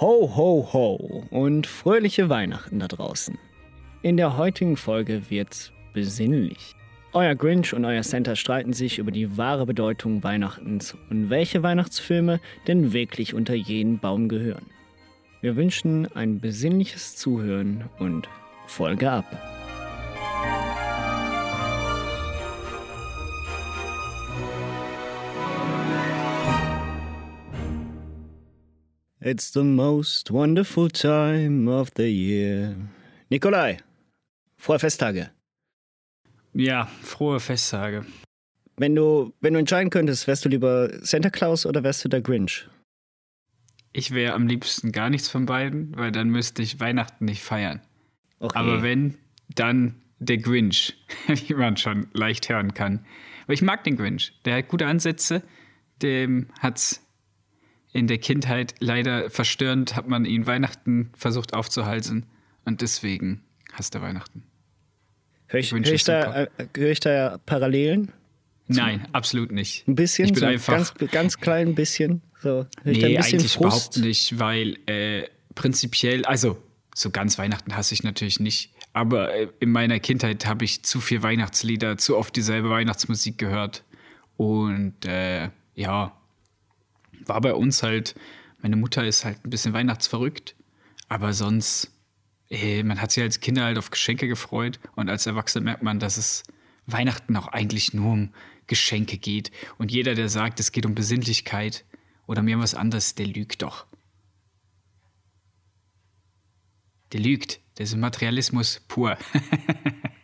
Ho, ho, ho und fröhliche Weihnachten da draußen. In der heutigen Folge wird's besinnlich. Euer Grinch und euer Santa streiten sich über die wahre Bedeutung Weihnachtens und welche Weihnachtsfilme denn wirklich unter jeden Baum gehören. Wir wünschen ein besinnliches Zuhören und Folge ab. It's the most wonderful time of the year. Nikolai, frohe Festtage. Ja, frohe Festtage. Wenn du, wenn du entscheiden könntest, wärst du lieber Santa Claus oder wärst du der Grinch? Ich wäre am liebsten gar nichts von beiden, weil dann müsste ich Weihnachten nicht feiern. Okay. Aber wenn, dann der Grinch, wie man schon leicht hören kann. Aber ich mag den Grinch. Der hat gute Ansätze. Dem hat's in der Kindheit leider verstörend, hat man ihn Weihnachten versucht aufzuhalsen. Und deswegen hasst er Weihnachten. Hör ich, Grinch hör ich, da, äh, hör ich da Parallelen? Nein, absolut nicht. Ein bisschen? Ich bin so einfach. Ganz, ganz klein bisschen? So, nee, ein eigentlich Frust? überhaupt nicht, weil äh, prinzipiell, also so ganz Weihnachten hasse ich natürlich nicht, aber äh, in meiner Kindheit habe ich zu viel Weihnachtslieder, zu oft dieselbe Weihnachtsmusik gehört und äh, ja, war bei uns halt, meine Mutter ist halt ein bisschen weihnachtsverrückt, aber sonst, äh, man hat sich als Kinder halt auf Geschenke gefreut und als Erwachsener merkt man, dass es Weihnachten auch eigentlich nur um Geschenke geht und jeder, der sagt, es geht um Besinnlichkeit oder mir was anderes, der lügt doch. Der lügt. Das ist Materialismus pur.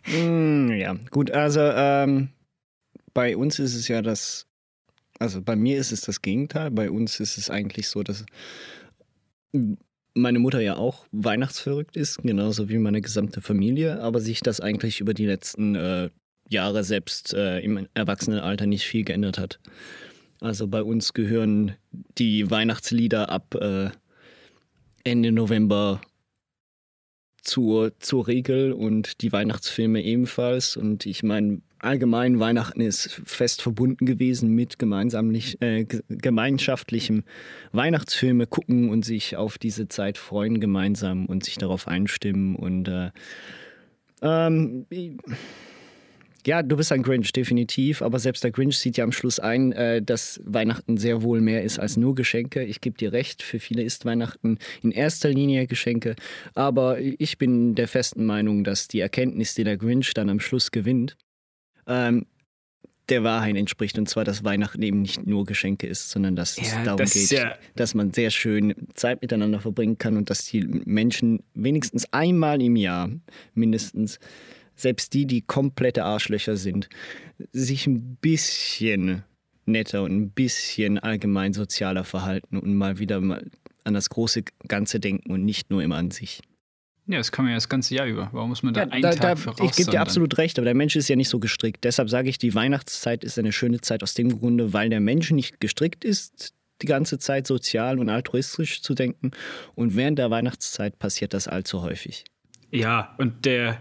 Mm, ja, gut, also ähm, bei uns ist es ja das, also bei mir ist es das Gegenteil. Bei uns ist es eigentlich so, dass meine Mutter ja auch weihnachtsverrückt ist, genauso wie meine gesamte Familie, aber sich das eigentlich über die letzten äh, Jahre selbst äh, im Erwachsenenalter nicht viel geändert hat. Also bei uns gehören die Weihnachtslieder ab äh, Ende November zur, zur Regel und die Weihnachtsfilme ebenfalls. Und ich meine, allgemein Weihnachten ist fest verbunden gewesen mit gemeinsamlich, äh, ge- gemeinschaftlichem Weihnachtsfilme gucken und sich auf diese Zeit freuen gemeinsam und sich darauf einstimmen. Und äh, ähm, ja, du bist ein Grinch, definitiv. Aber selbst der Grinch sieht ja am Schluss ein, äh, dass Weihnachten sehr wohl mehr ist als nur Geschenke. Ich gebe dir recht, für viele ist Weihnachten in erster Linie Geschenke. Aber ich bin der festen Meinung, dass die Erkenntnis, die der Grinch dann am Schluss gewinnt, ähm, der Wahrheit entspricht. Und zwar, dass Weihnachten eben nicht nur Geschenke ist, sondern dass es Ja, darum das geht, ja- dass man sehr schön Zeit miteinander verbringen kann und dass die Menschen wenigstens einmal im Jahr mindestens selbst die, die komplette Arschlöcher sind, sich ein bisschen netter und ein bisschen allgemein sozialer verhalten und mal wieder mal an das große Ganze denken und nicht nur immer an sich. Ja, das kann man ja das ganze Jahr über. Warum muss man da Ja, einen da, Tag da, für ich gebe dir absolut recht, aber der Mensch ist ja nicht so gestrickt. Deshalb sage ich, die Weihnachtszeit ist eine schöne Zeit aus dem Grunde, weil der Mensch nicht gestrickt ist, die ganze Zeit sozial und altruistisch zu denken. Und während der Weihnachtszeit passiert das allzu häufig. Ja, und der.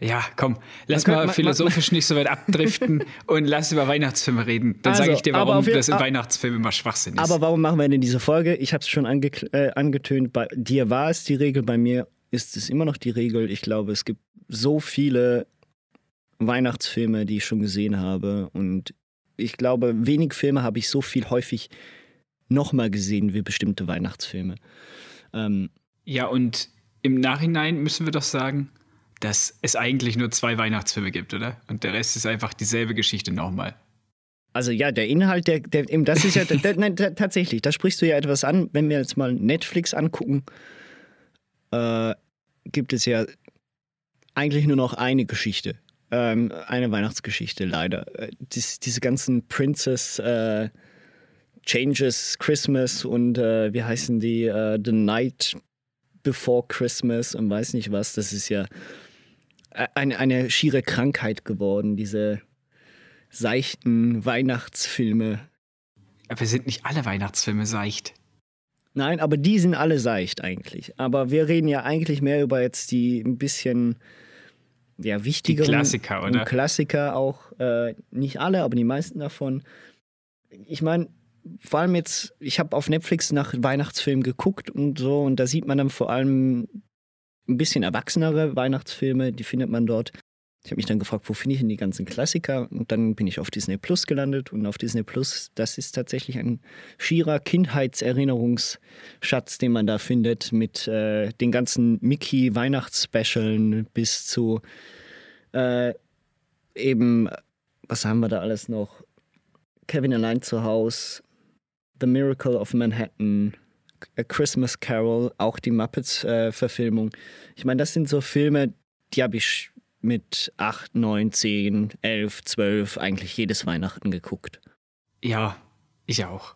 Ja, komm, lass Man mal philosophisch nicht so weit abdriften und lass über Weihnachtsfilme reden. Dann Also, sage ich dir, warum jeden- das im aber- Weihnachtsfilm immer Schwachsinn ist. Aber warum machen wir denn diese Folge? Ich habe es schon ange äh, angetönt. Bei dir war es die Regel, bei mir ist es immer noch die Regel. Ich glaube, es gibt so viele Weihnachtsfilme, die ich schon gesehen habe. Und ich glaube, wenig Filme habe ich so viel häufig nochmal gesehen wie bestimmte Weihnachtsfilme. Ähm, ja, und im Nachhinein müssen wir doch sagen, dass es eigentlich nur zwei Weihnachtsfilme gibt, oder? Und der Rest ist einfach dieselbe Geschichte nochmal. Also ja, der Inhalt, der, der eben, das ist ja, der, nein, ta- tatsächlich, da sprichst du ja etwas an. Wenn wir jetzt mal Netflix angucken, äh, gibt es ja eigentlich nur noch eine Geschichte, ähm, eine Weihnachtsgeschichte leider. Äh, dies, diese ganzen Princess äh, Changes Christmas und äh, wie heißen die äh, The Night Before Christmas und weiß nicht was, das ist ja äh, eine, eine schiere Krankheit geworden, diese seichten Weihnachtsfilme. Aber sind nicht alle Weihnachtsfilme seicht? Nein, aber die sind alle seicht eigentlich. Aber wir reden ja eigentlich mehr über jetzt die ein bisschen ja, wichtigeren. Klassiker, oder? Klassiker auch. Äh, nicht alle, aber die meisten davon. Ich meine, vor allem jetzt, ich habe auf Netflix nach Weihnachtsfilmen geguckt und so, und da sieht man dann vor allem ein bisschen erwachsenere Weihnachtsfilme, die findet man dort. Ich habe mich dann gefragt, wo finde ich denn die ganzen Klassiker? Und dann bin ich auf Disney Plus gelandet. Und auf Disney Plus, das ist tatsächlich ein schierer Kindheitserinnerungsschatz, den man da findet, mit äh, den ganzen Mickey-Weihnachtsspecialen bis zu äh, eben, was haben wir da alles noch? Kevin allein zu Hause, The Miracle of Manhattan, A Christmas Carol, auch die Muppets-Verfilmung. Äh, ich meine, das sind so Filme, die habe ich mit 8, 9, 10, 11, 12 eigentlich jedes Weihnachten geguckt. Ja, ich auch.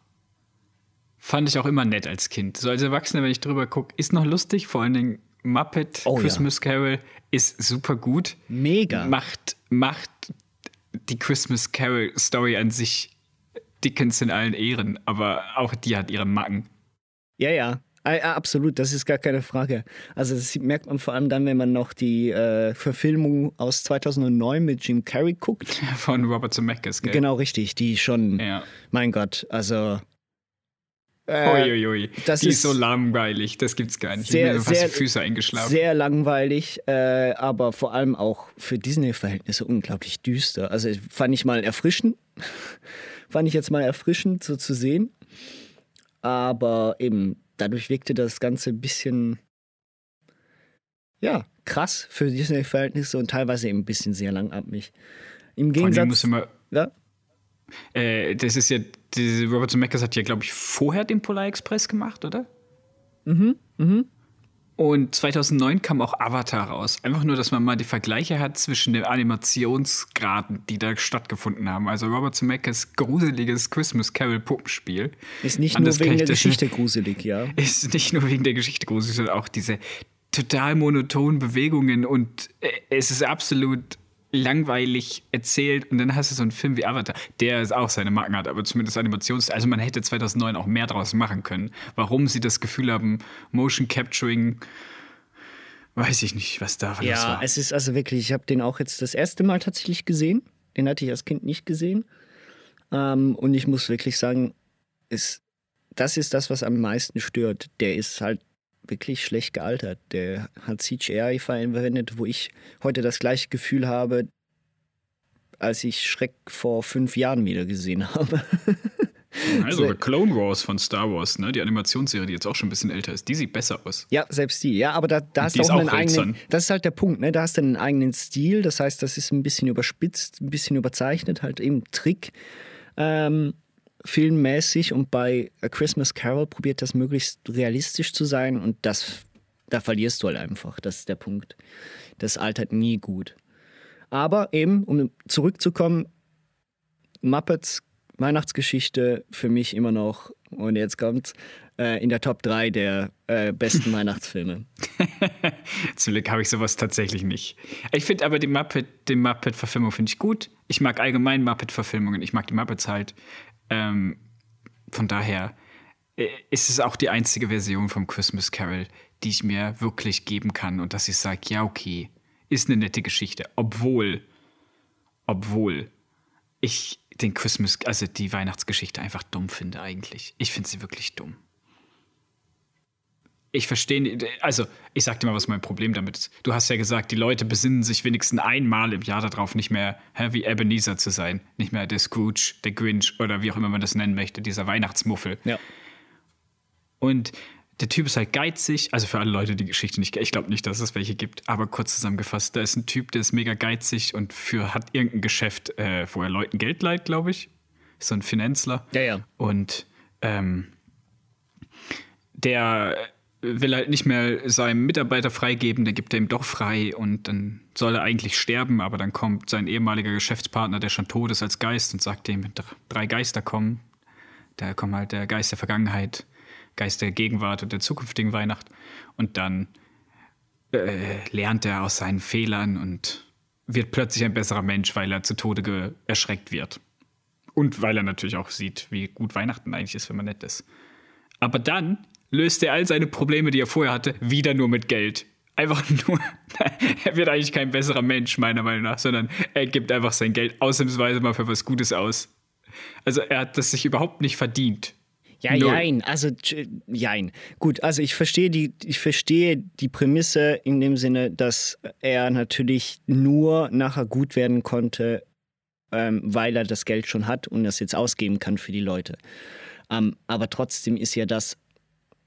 Fand ich auch immer nett als Kind. So als Erwachsener, wenn ich drüber gucke, ist noch lustig. Vor allen Dingen Muppet oh, Christmas ja. Carol ist super gut. Mega. Macht, macht die Christmas Carol Story an sich Dickens in allen Ehren, aber auch die hat ihre Macken. Ja, ja. Absolut, das ist gar keine Frage. Also das merkt man vor allem dann, wenn man noch die äh, Verfilmung aus 2009 mit Jim Carrey guckt. Von Robert Zemeckis, gell? Genau, richtig. Die schon, ja. mein Gott, also... Äh, Uiuiui, das die ist, ist so langweilig, das gibt's gar nicht. Sehr, ich bin sehr, Füße eingeschlafen. Sehr langweilig, äh, aber vor allem auch für Disney-Verhältnisse unglaublich düster. Also fand ich mal erfrischend, fand ich jetzt mal erfrischend so zu sehen. Aber eben dadurch wirkte das Ganze ein bisschen, ja, krass für Disney-Verhältnisse und teilweise eben ein bisschen sehr langatmig. Im Gegensatz. Mal, ja? Äh, das ist ja, Robert Zemeckis hat ja, glaube ich, vorher den Polar Express gemacht, oder? Mhm, mhm. Und 2009 kam auch Avatar raus. Einfach nur, dass man mal die Vergleiche hat zwischen den Animationsgraden, die da stattgefunden haben. Also Robert Zemeckis gruseliges Christmas Carol Puppenspiel. Ist nicht Anders nur wegen der Geschichte gruselig, ja. Ist nicht nur wegen der Geschichte gruselig, sondern auch diese total monotonen Bewegungen und äh, es ist absolut langweilig erzählt und dann hast du so einen Film wie Avatar, der auch seine Marken hat, aber zumindest Animations... Also man hätte 2009 auch mehr draus machen können. Warum sie das Gefühl haben, Motion Capturing, weiß ich nicht, was da ja, war. Ja, es ist also wirklich, ich habe den auch jetzt das erste Mal tatsächlich gesehen. Den hatte ich als Kind nicht gesehen. Ähm, und ich muss wirklich sagen, ist, das ist das, was am meisten stört. Der ist halt wirklich schlecht gealtert. Der hat CGI verwendet, wo ich heute das gleiche Gefühl habe, als ich Schreck vor fünf Jahren wieder gesehen habe. Also so. Clone Wars von Star Wars, ne? die Animationsserie, die jetzt auch schon ein bisschen älter ist, die sieht besser aus. Ja, selbst die. Ja, aber da, da hast du auch, auch einen eigenen. Das ist halt der Punkt, ne? Da hast du einen eigenen Stil. Das heißt, das ist ein bisschen überspitzt, ein bisschen überzeichnet, halt eben Trick. Ähm, filmmäßig und bei A Christmas Carol probiert das möglichst realistisch zu sein und das, da verlierst du halt einfach. Das ist der Punkt. Das altert nie gut. Aber eben, um zurückzukommen, Muppets Weihnachtsgeschichte für mich immer noch, und jetzt kommt's, äh, in der Top 3 der äh, besten Weihnachtsfilme. Zum Glück habe ich sowas tatsächlich nicht. Ich finde aber die Muppet, die Muppet-Verfilmung finde ich gut. Ich mag allgemein Muppet-Verfilmungen. Ich mag die Muppets halt. Ähm, von daher äh, ist es auch die einzige Version vom Christmas Carol, die ich mir wirklich geben kann und dass ich sage, ja, okay, ist eine nette Geschichte. Obwohl, obwohl ich den Christmas, also die Weihnachtsgeschichte einfach dumm finde eigentlich. Ich finde sie wirklich dumm ich verstehe, also ich sag dir mal, was mein Problem damit ist. Du hast ja gesagt, die Leute besinnen sich wenigstens einmal im Jahr darauf, nicht mehr hä, wie Ebenezer zu sein. Nicht mehr der Scrooge, der Grinch oder wie auch immer man das nennen möchte, dieser Weihnachtsmuffel. Ja. Und der Typ ist halt geizig, also für alle Leute, die Geschichte nicht, ich glaube nicht, dass es welche gibt, aber kurz zusammengefasst, da ist ein Typ, der ist mega geizig und für hat irgendein Geschäft, äh, wo er Leuten Geld leiht, glaube ich. Ist so ein Finanzler. Ja, ja. Und ähm, der will halt nicht mehr seinem Mitarbeiter freigeben, der gibt er ihm doch frei und dann soll er eigentlich sterben, aber dann kommt sein ehemaliger Geschäftspartner, der schon tot ist, als Geist und sagt ihm, drei Geister kommen. Da kommt halt der Geist der Vergangenheit, Geist der Gegenwart und der zukünftigen Weihnacht. Und dann äh, lernt er aus seinen Fehlern und wird plötzlich ein besserer Mensch, weil er zu Tode erschreckt wird. Und weil er natürlich auch sieht, wie gut Weihnachten eigentlich ist, wenn man nett ist. Aber dann löst er all seine Probleme, die er vorher hatte, wieder nur mit Geld. Einfach nur, er wird eigentlich kein besserer Mensch, meiner Meinung nach, sondern er gibt einfach sein Geld ausnahmsweise mal für was Gutes aus. Also er hat das sich überhaupt nicht verdient. Ja, Null. jein. Also, jein. Gut, also ich verstehe die, ich verstehe die Prämisse in dem Sinne, dass er natürlich nur nachher gut werden konnte, ähm, weil er das Geld schon hat und das jetzt ausgeben kann für die Leute. Ähm, aber trotzdem ist ja das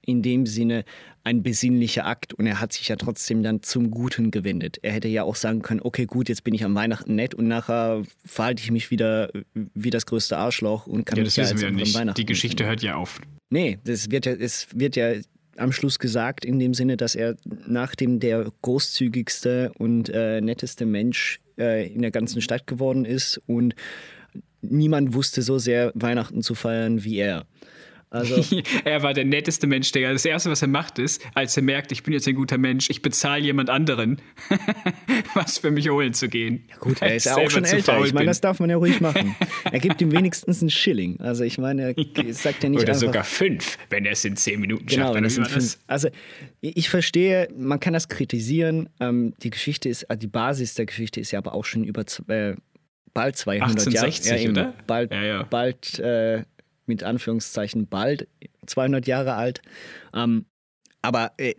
in dem Sinne ein besinnlicher Akt und er hat sich ja trotzdem dann zum Guten gewendet. Er hätte ja auch sagen können, okay, gut, jetzt bin ich am Weihnachten nett und nachher verhalte ich mich wieder wie das größte Arschloch und kann ja, das mich wissen ja wir nicht. Weihnachten Die Geschichte hört ja auf. Nee, das wird ja, es wird ja am Schluss gesagt in dem Sinne, dass er nachdem der großzügigste und äh, netteste Mensch äh, in der ganzen Stadt geworden ist und niemand wusste so sehr Weihnachten zu feiern wie er. Also er war der netteste Mensch, Digga. Das Erste, was er macht, ist, als er merkt, ich bin jetzt ein guter Mensch, ich bezahle jemand anderen, was für mich holen zu gehen. Ja gut, er ist ja auch schon älter. Ich meine, das darf man ja ruhig machen. er gibt ihm wenigstens einen Schilling. Also ich meine, er sagt ja nicht Oder einfach, sogar fünf, wenn er es in zehn Minuten genau, schafft. Wenn es in fünf, also ich verstehe, man kann das kritisieren. Ähm, die Geschichte ist, die Basis der Geschichte ist ja aber auch schon über äh, bald 200 1860, Jahre. Ja, oder? Bald, ja, ja. bald äh, mit Anführungszeichen bald 200 Jahre alt. Ähm, aber äh,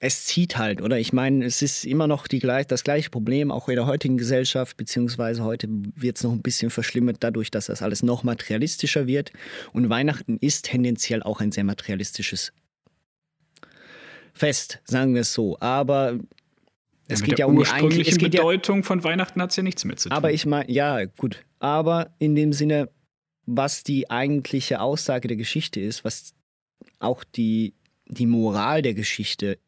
es zieht halt, oder? Ich meine, es ist immer noch die, das gleiche Problem, auch in der heutigen Gesellschaft, beziehungsweise heute wird es noch ein bisschen verschlimmert dadurch, dass das alles noch materialistischer wird. Und Weihnachten ist tendenziell auch ein sehr materialistisches Fest, sagen wir es so. Aber es ja, geht ja um die eigentliche Bedeutung ja, von Weihnachten hat es ja nichts mit zu tun. Aber ich meine, ja, gut. Aber in dem Sinne, was die eigentliche Aussage der Geschichte ist, was auch die, die Moral der Geschichte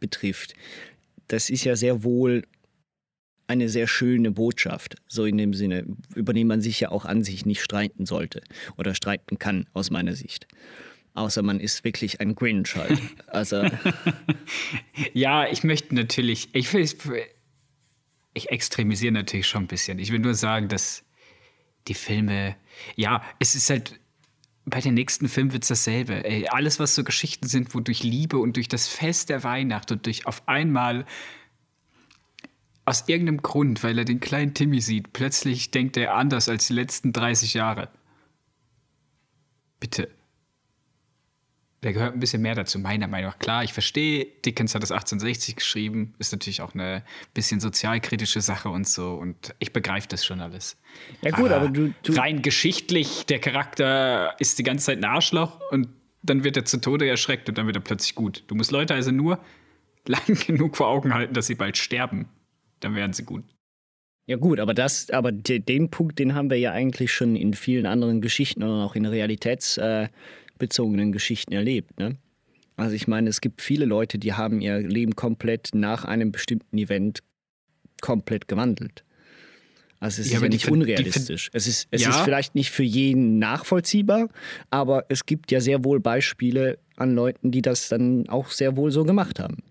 betrifft, das ist ja sehr wohl eine sehr schöne Botschaft, so in dem Sinne, über die man sich ja auch an sich nicht streiten sollte oder streiten kann, aus meiner Sicht. Außer man ist wirklich ein Grinch halt. Also. ja, ich möchte natürlich, ich, will, ich extremisiere natürlich schon ein bisschen. Ich will nur sagen, dass die Filme, ja, es ist halt, bei den nächsten Filmen wird es dasselbe. Ey, alles, was so Geschichten sind, wo durch Liebe und durch das Fest der Weihnacht und durch auf einmal aus irgendeinem Grund, weil er den kleinen Timmy sieht, plötzlich denkt er anders als die letzten 30 Jahre. Bitte. Da gehört ein bisschen mehr dazu, meiner Meinung nach. Klar, ich verstehe, Dickens hat das 1860 geschrieben, ist natürlich auch eine bisschen sozialkritische Sache und so. Und ich begreife das schon alles. Ja, gut, aber, aber du, du. Rein geschichtlich, der Charakter ist die ganze Zeit ein Arschloch und dann wird er zu Tode erschreckt und dann wird er plötzlich gut. Du musst Leute also nur lang genug vor Augen halten, dass sie bald sterben. Dann werden sie gut. Ja gut, aber das, aber den Punkt, den haben wir ja eigentlich schon in vielen anderen Geschichten und auch in Realitäts, äh, bezogenen Geschichten erlebt. Ne? Also ich meine, es gibt viele Leute, die haben ihr Leben komplett nach einem bestimmten Event komplett gewandelt. Also es ja, ist ja nicht unrealistisch. es ist, es ja. ist vielleicht nicht für jeden nachvollziehbar, aber es gibt ja sehr wohl Beispiele an Leuten, die das dann auch sehr wohl so gemacht haben.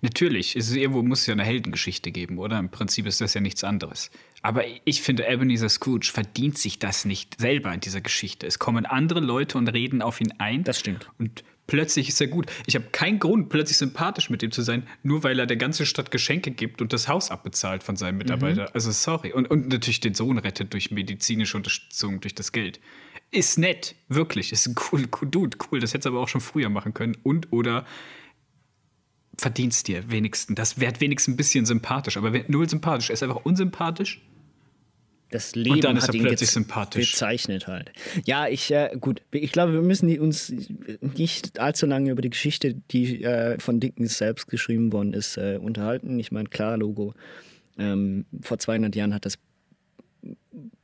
Natürlich, es ist, irgendwo muss es ja eine Heldengeschichte geben, oder? Im Prinzip ist das ja nichts anderes. Aber ich finde, Ebenezer Scrooge verdient sich das nicht selber in dieser Geschichte. Es kommen andere Leute und reden auf ihn ein. Das stimmt. Und plötzlich ist er gut. Ich habe keinen Grund, plötzlich sympathisch mit ihm zu sein, nur weil er der ganzen Stadt Geschenke gibt und das Haus abbezahlt von seinem Mitarbeiter. Mhm. Also sorry. Und, und natürlich den Sohn rettet durch medizinische Unterstützung, durch das Geld. Ist nett, wirklich. Ist ein cool, cool Dude, cool. Das hätte es aber auch schon früher machen können. Und oder verdienst dir wenigstens. Das wird wenigstens ein bisschen sympathisch, aber null sympathisch. Er ist einfach unsympathisch. Das Leben und dann ist hat er plötzlich sympathisch. bezeichnet halt. Ja, ich, äh, gut, ich glaube, wir müssen uns nicht allzu lange über die Geschichte, die äh, von Dickens selbst geschrieben worden ist, äh, unterhalten. Ich meine, klar, Logo. Ähm, vor 200 Jahren hat das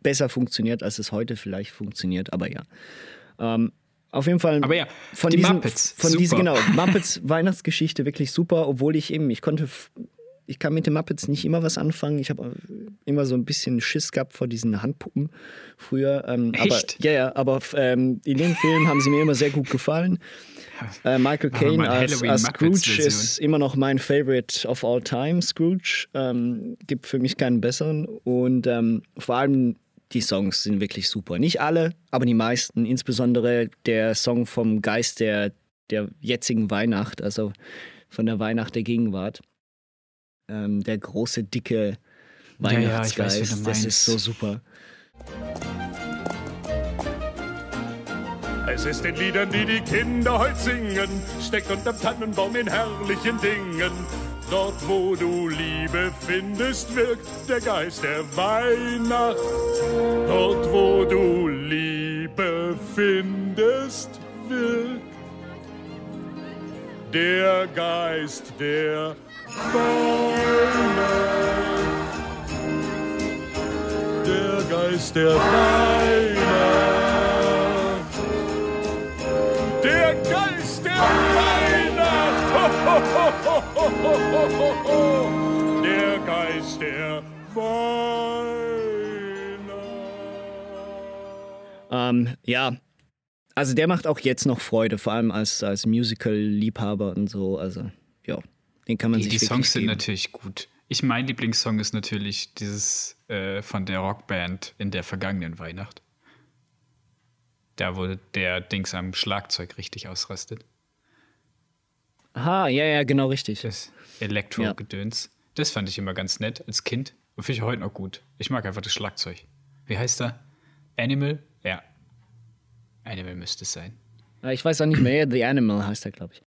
besser funktioniert, als es heute vielleicht funktioniert, aber ja. Ähm, auf jeden Fall. Aber ja, von die diesen, Muppets. Von super. Diese, genau, Muppets Weihnachtsgeschichte wirklich super, obwohl ich eben, ich konnte, ich kann mit den Muppets nicht immer was anfangen. Ich habe immer so ein bisschen Schiss gehabt vor diesen Handpuppen früher. Ähm, Echt? Aber, ja, ja, aber ähm, in dem Film haben sie mir immer sehr gut gefallen. Äh, Michael Caine als, als Scrooge ist immer noch mein Favorite of all time. Scrooge ähm, gibt für mich keinen besseren und ähm, vor allem die Songs sind wirklich super. Nicht alle, aber die meisten. Insbesondere der Song vom Geist der, der jetzigen Weihnacht, also von der Weihnacht der Gegenwart. Ähm, der große, dicke Weihnachtsgeist. Ja, ja, weiß, das ist so super. Es ist den Liedern, die die Kinder heute singen, steckt unterm Tannenbaum in herrlichen Dingen. Dort, wo du Liebe findest, wirkt der Geist der Weihnacht. Dort, wo du Liebe findest, wirkt der Geist der Weihnacht. Der Geist der Weihnacht. Ho. Der Geist der Weihnacht. Ähm, ja, also der macht auch jetzt noch Freude, vor allem als, als Musical-Liebhaber und so. Also, ja, den kann man Die, sich die Songs sind geben. natürlich gut. Ich mein Lieblingssong ist natürlich dieses äh, von der Rockband in der vergangenen Weihnacht. Da, wo der Dings am Schlagzeug richtig ausrastet. Aha, ja, ja, genau richtig. Das Elektro-Gedöns. Das fand ich immer ganz nett als Kind. Und finde ich heute noch gut. Ich mag einfach das Schlagzeug. Wie heißt er? Animal? Ja. Animal müsste es sein. Ah, Ich weiß auch nicht mehr, The Animal heißt er, glaube ich.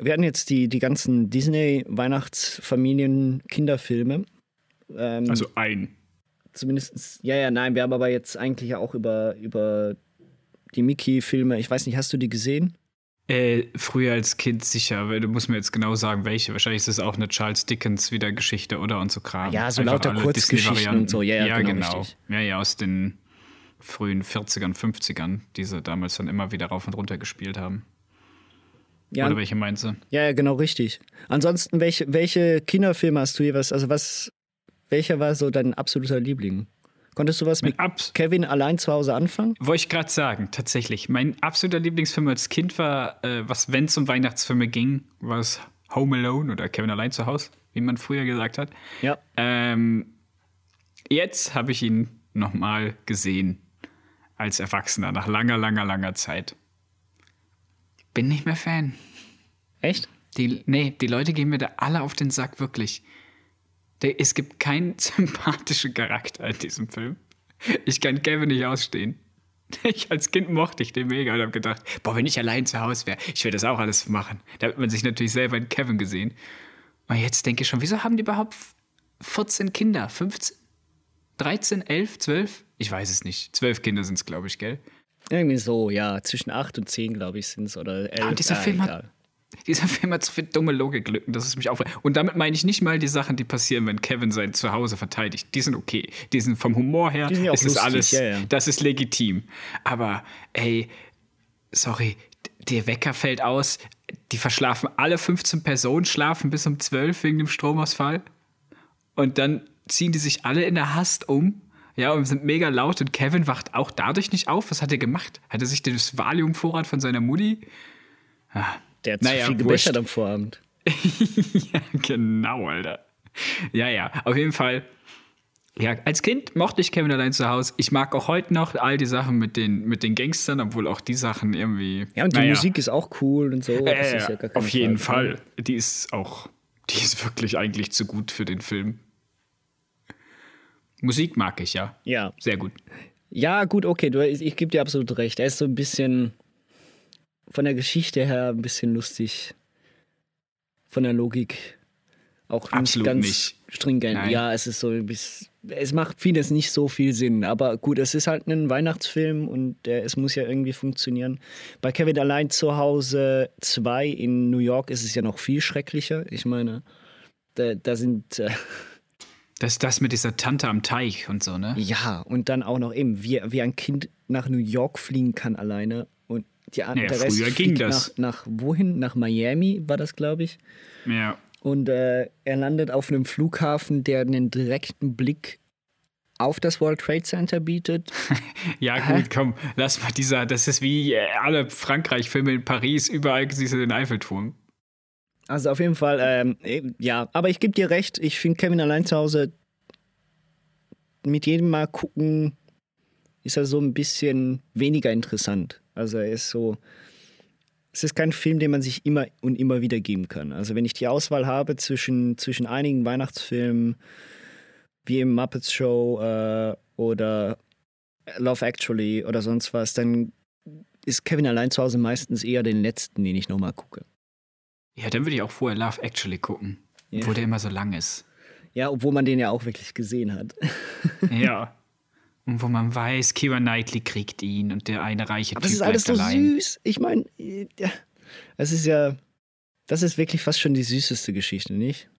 Wir hatten jetzt die, die ganzen Disney-Weihnachtsfamilien-Kinderfilme. Ähm, Also ein. zumindest, ja, ja, nein, wir haben aber jetzt eigentlich ja auch über, über die Mickey-Filme, ich weiß nicht, hast du die gesehen? Äh, früher als Kind sicher, weil du musst mir jetzt genau sagen, welche. Wahrscheinlich ist es auch eine Charles Dickens wieder Geschichte oder und so Kram. Ja, so Einfach lauter Kurzgeschichten und so. Ja, ja, ja genau, genau. Ja, ja, aus den frühen 40ern, 50ern, die sie damals dann immer wieder rauf und runter gespielt haben. Ja, Oder welche meinst du? ja, ja, genau richtig. Ansonsten, welche, welche Kinderfilme hast du jeweils, also was, welcher war so dein absoluter Liebling? Konntest du was mit Mein Abs Kevin allein zu Hause anfangen? Wollte ich gerade sagen, tatsächlich. Mein absoluter Lieblingsfilm als Kind war, äh, was, wenn es um Weihnachtsfilme ging, war es Home Alone oder Kevin allein zu Hause, wie man früher gesagt hat. Ja. Ähm, jetzt habe ich ihn nochmal gesehen als Erwachsener nach langer, langer, langer Zeit. Bin nicht mehr Fan. Echt? Die, nee, die Leute gehen mir da alle auf den Sack, wirklich. Der, es gibt keinen sympathischen Charakter in diesem Film. Ich kann Kevin nicht ausstehen. Ich als Kind mochte ich den mega und habe gedacht, boah, wenn ich allein zu Hause wäre, ich würde das auch alles machen. Da hat man sich natürlich selber in Kevin gesehen. Und jetzt denke ich schon, wieso haben die überhaupt 14 Kinder? 15? 13, 11, 12? Ich weiß es nicht. 12 Kinder sind es, glaube ich, gell? Irgendwie so, ja, zwischen 8 und 10, glaube ich, sind es. Oder 11. Ja, und dieser ah, Film egal. dieser Film hat so viel dumme Logiklücken, dass es mich aufregt. Und damit meine ich nicht mal die Sachen, die passieren, wenn Kevin sein Zuhause verteidigt. Die sind okay. Die sind vom Humor her, Die sind ja auch ist es lustig, alles, ja, ja. das ist legitim. Aber, ey, sorry, der Wecker fällt aus. Die verschlafen, alle 15 Personen schlafen bis um 12 wegen dem Stromausfall. Und dann ziehen die sich alle in der Hast um. Ja, und sind mega laut. Und Kevin wacht auch dadurch nicht auf. Was hat er gemacht? Hat er sich das Valium-Vorrat von seiner Mutti? Der hat Naja, zu viel gebechert am Vorabend. ja, genau, Alter. Ja, ja, auf jeden Fall. Ja, als Kind mochte ich Kevin allein zu Hause. Ich mag auch heute noch all die Sachen mit den, mit den Gangstern, obwohl auch die Sachen irgendwie. Ja, und die naja, Musik ist auch cool und so. äh, ja auf jeden Frage. Fall. Die ist auch, die ist wirklich eigentlich zu gut für den Film. Musik mag ich, ja. Ja. Sehr gut. Ja, gut, okay, du, ich, ich gebe dir absolut recht. Er ist so ein bisschen von der Geschichte her ein bisschen lustig. Von der Logik auch Absolut nicht ganz nicht. stringent. Nein. Ja, es ist so ein bisschen, es macht vieles nicht so viel Sinn. Aber gut, es ist halt ein Weihnachtsfilm und äh, es muss ja irgendwie funktionieren. Bei Kevin allein zu Hause 2 in New York ist es ja noch viel schrecklicher. Ich meine, da, da sind. Äh, Das das mit dieser Tante am Teich und so, ne? Ja, und dann auch noch eben, wie, wie ein Kind nach New York fliegen kann alleine. Die, Ja, der Rest früher ging das. Nach, nach wohin? Nach Miami war das, glaube ich. Ja. Und äh, er landet auf einem Flughafen, der einen direkten Blick auf das World Trade Center bietet. Ja, gut, komm, lass mal dieser, das ist wie äh, alle Frankreich-Filme in Paris, überall siehst du den Eiffelturm. Also auf jeden Fall, ähm, eben, ja. Aber ich gebe dir recht, ich finde Kevin allein zu Hause mit jedem Mal gucken, ist er so ein bisschen weniger interessant. Also er ist so, es ist kein Film, den man sich immer und immer wieder geben kann. Also wenn ich die Auswahl habe zwischen, zwischen einigen Weihnachtsfilmen, wie im Muppets Show äh, oder Love Actually oder sonst was, dann ist Kevin allein zu Hause meistens eher den letzten, den ich nochmal gucke. Ja, dann würde ich auch vorher Love Actually gucken, Ja. obwohl der immer so lang ist. Ja, obwohl man den ja auch wirklich gesehen hat. Ja. Und wo man weiß, Kira Knightley kriegt ihn und der eine reiche Aber Typ ist alles so allein. süß. Ich meine, es ist ja, das ist wirklich fast schon die süßeste Geschichte, nicht?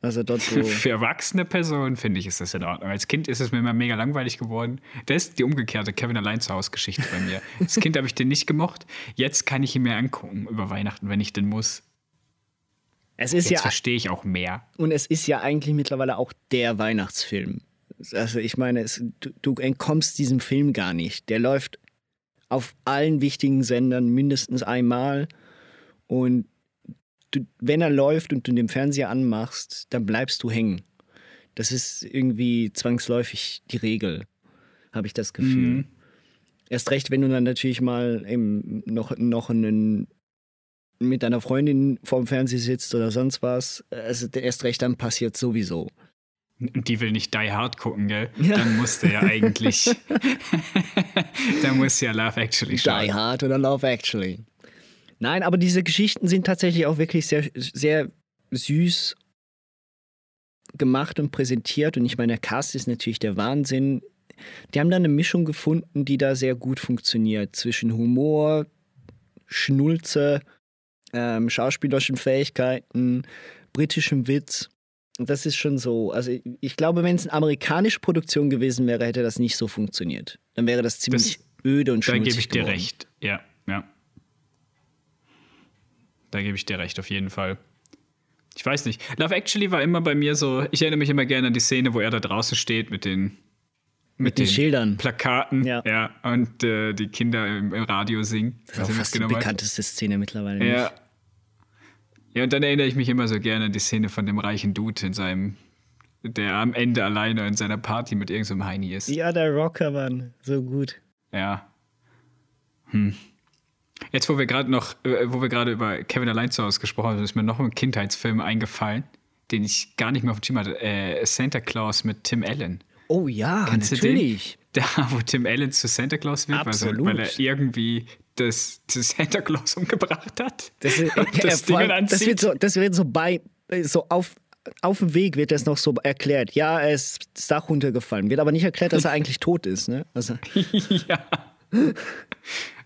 Also dort so. Für erwachsene Personen finde ich, ist das in Ordnung. Als Kind ist es mir immer mega langweilig geworden. Das ist die umgekehrte Kevin allein zu Hause Geschichte bei mir. Als Kind habe ich den nicht gemocht. Jetzt kann ich ihn mir angucken über Weihnachten, wenn ich den muss. es ist Jetzt ja verstehe ich auch mehr. Und es ist ja eigentlich mittlerweile auch der Weihnachtsfilm. Also ich meine, es, du, du entkommst diesem Film gar nicht. Der läuft auf allen wichtigen Sendern mindestens einmal. Und du, wenn er läuft und du den Fernseher anmachst, dann bleibst du hängen. Das ist irgendwie zwangsläufig die Regel, habe ich das Gefühl. Mhm. Erst recht, wenn du dann natürlich mal noch, noch einen, mit deiner Freundin vorm Fernseher sitzt oder sonst was. Also erst recht, dann passiert sowieso. Die will nicht Die Hard gucken, gell? Ja. Dann musste ja eigentlich. dann muss ja Love Actually Die schauen. Hard oder Love Actually. Nein, aber diese Geschichten sind tatsächlich auch wirklich sehr, sehr süß gemacht und präsentiert. Und ich meine, der Cast ist natürlich der Wahnsinn. Die haben da eine Mischung gefunden, die da sehr gut funktioniert. Zwischen Humor, Schnulze, ähm, schauspielerischen Fähigkeiten, britischem Witz. Das ist schon so. Also ich glaube, wenn es eine amerikanische Produktion gewesen wäre, hätte das nicht so funktioniert. Dann wäre das ziemlich öde und Da schmutzig gebe ich dir geworden. recht. Ja, ja. Da gebe ich dir recht, auf jeden Fall. Ich weiß nicht. Love Actually war immer bei mir so, ich erinnere mich immer gerne an die Szene, wo er da draußen steht mit den, Mit den Schildern. Plakaten. Ja. Ja. und äh, die Kinder im, im Radio singen. Das ist auch fast die bekannteste Szene mittlerweile. Ja. Nicht? Ja, und dann erinnere ich mich immer so gerne an die Szene von dem reichen Dude in seinem, der am Ende alleine in seiner Party mit irgendeinem Heini ist. ja, der Rocker, Mann. So gut. Ja. Hm. Jetzt, wo wir gerade noch, äh, wo wir gerade über Kevin allein zu Hause gesprochen haben, ist mir noch ein Kindheitsfilm eingefallen, den ich gar nicht mehr auf dem Schirm hatte. Äh, Santa Claus mit Tim Allen. Oh ja, Kennst natürlich. Da, wo Tim Allen zu Santa Claus wird, weil, Absolut. weil er irgendwie das, das Santa Claus umgebracht hat. Das, ist, das vor allem, das wird so, das wird so bei, so auf, auf dem Weg wird das noch so erklärt. Ja, er ist das Dach runtergefallen. Wird aber nicht erklärt, dass er eigentlich tot ist. Ne? Also, ja.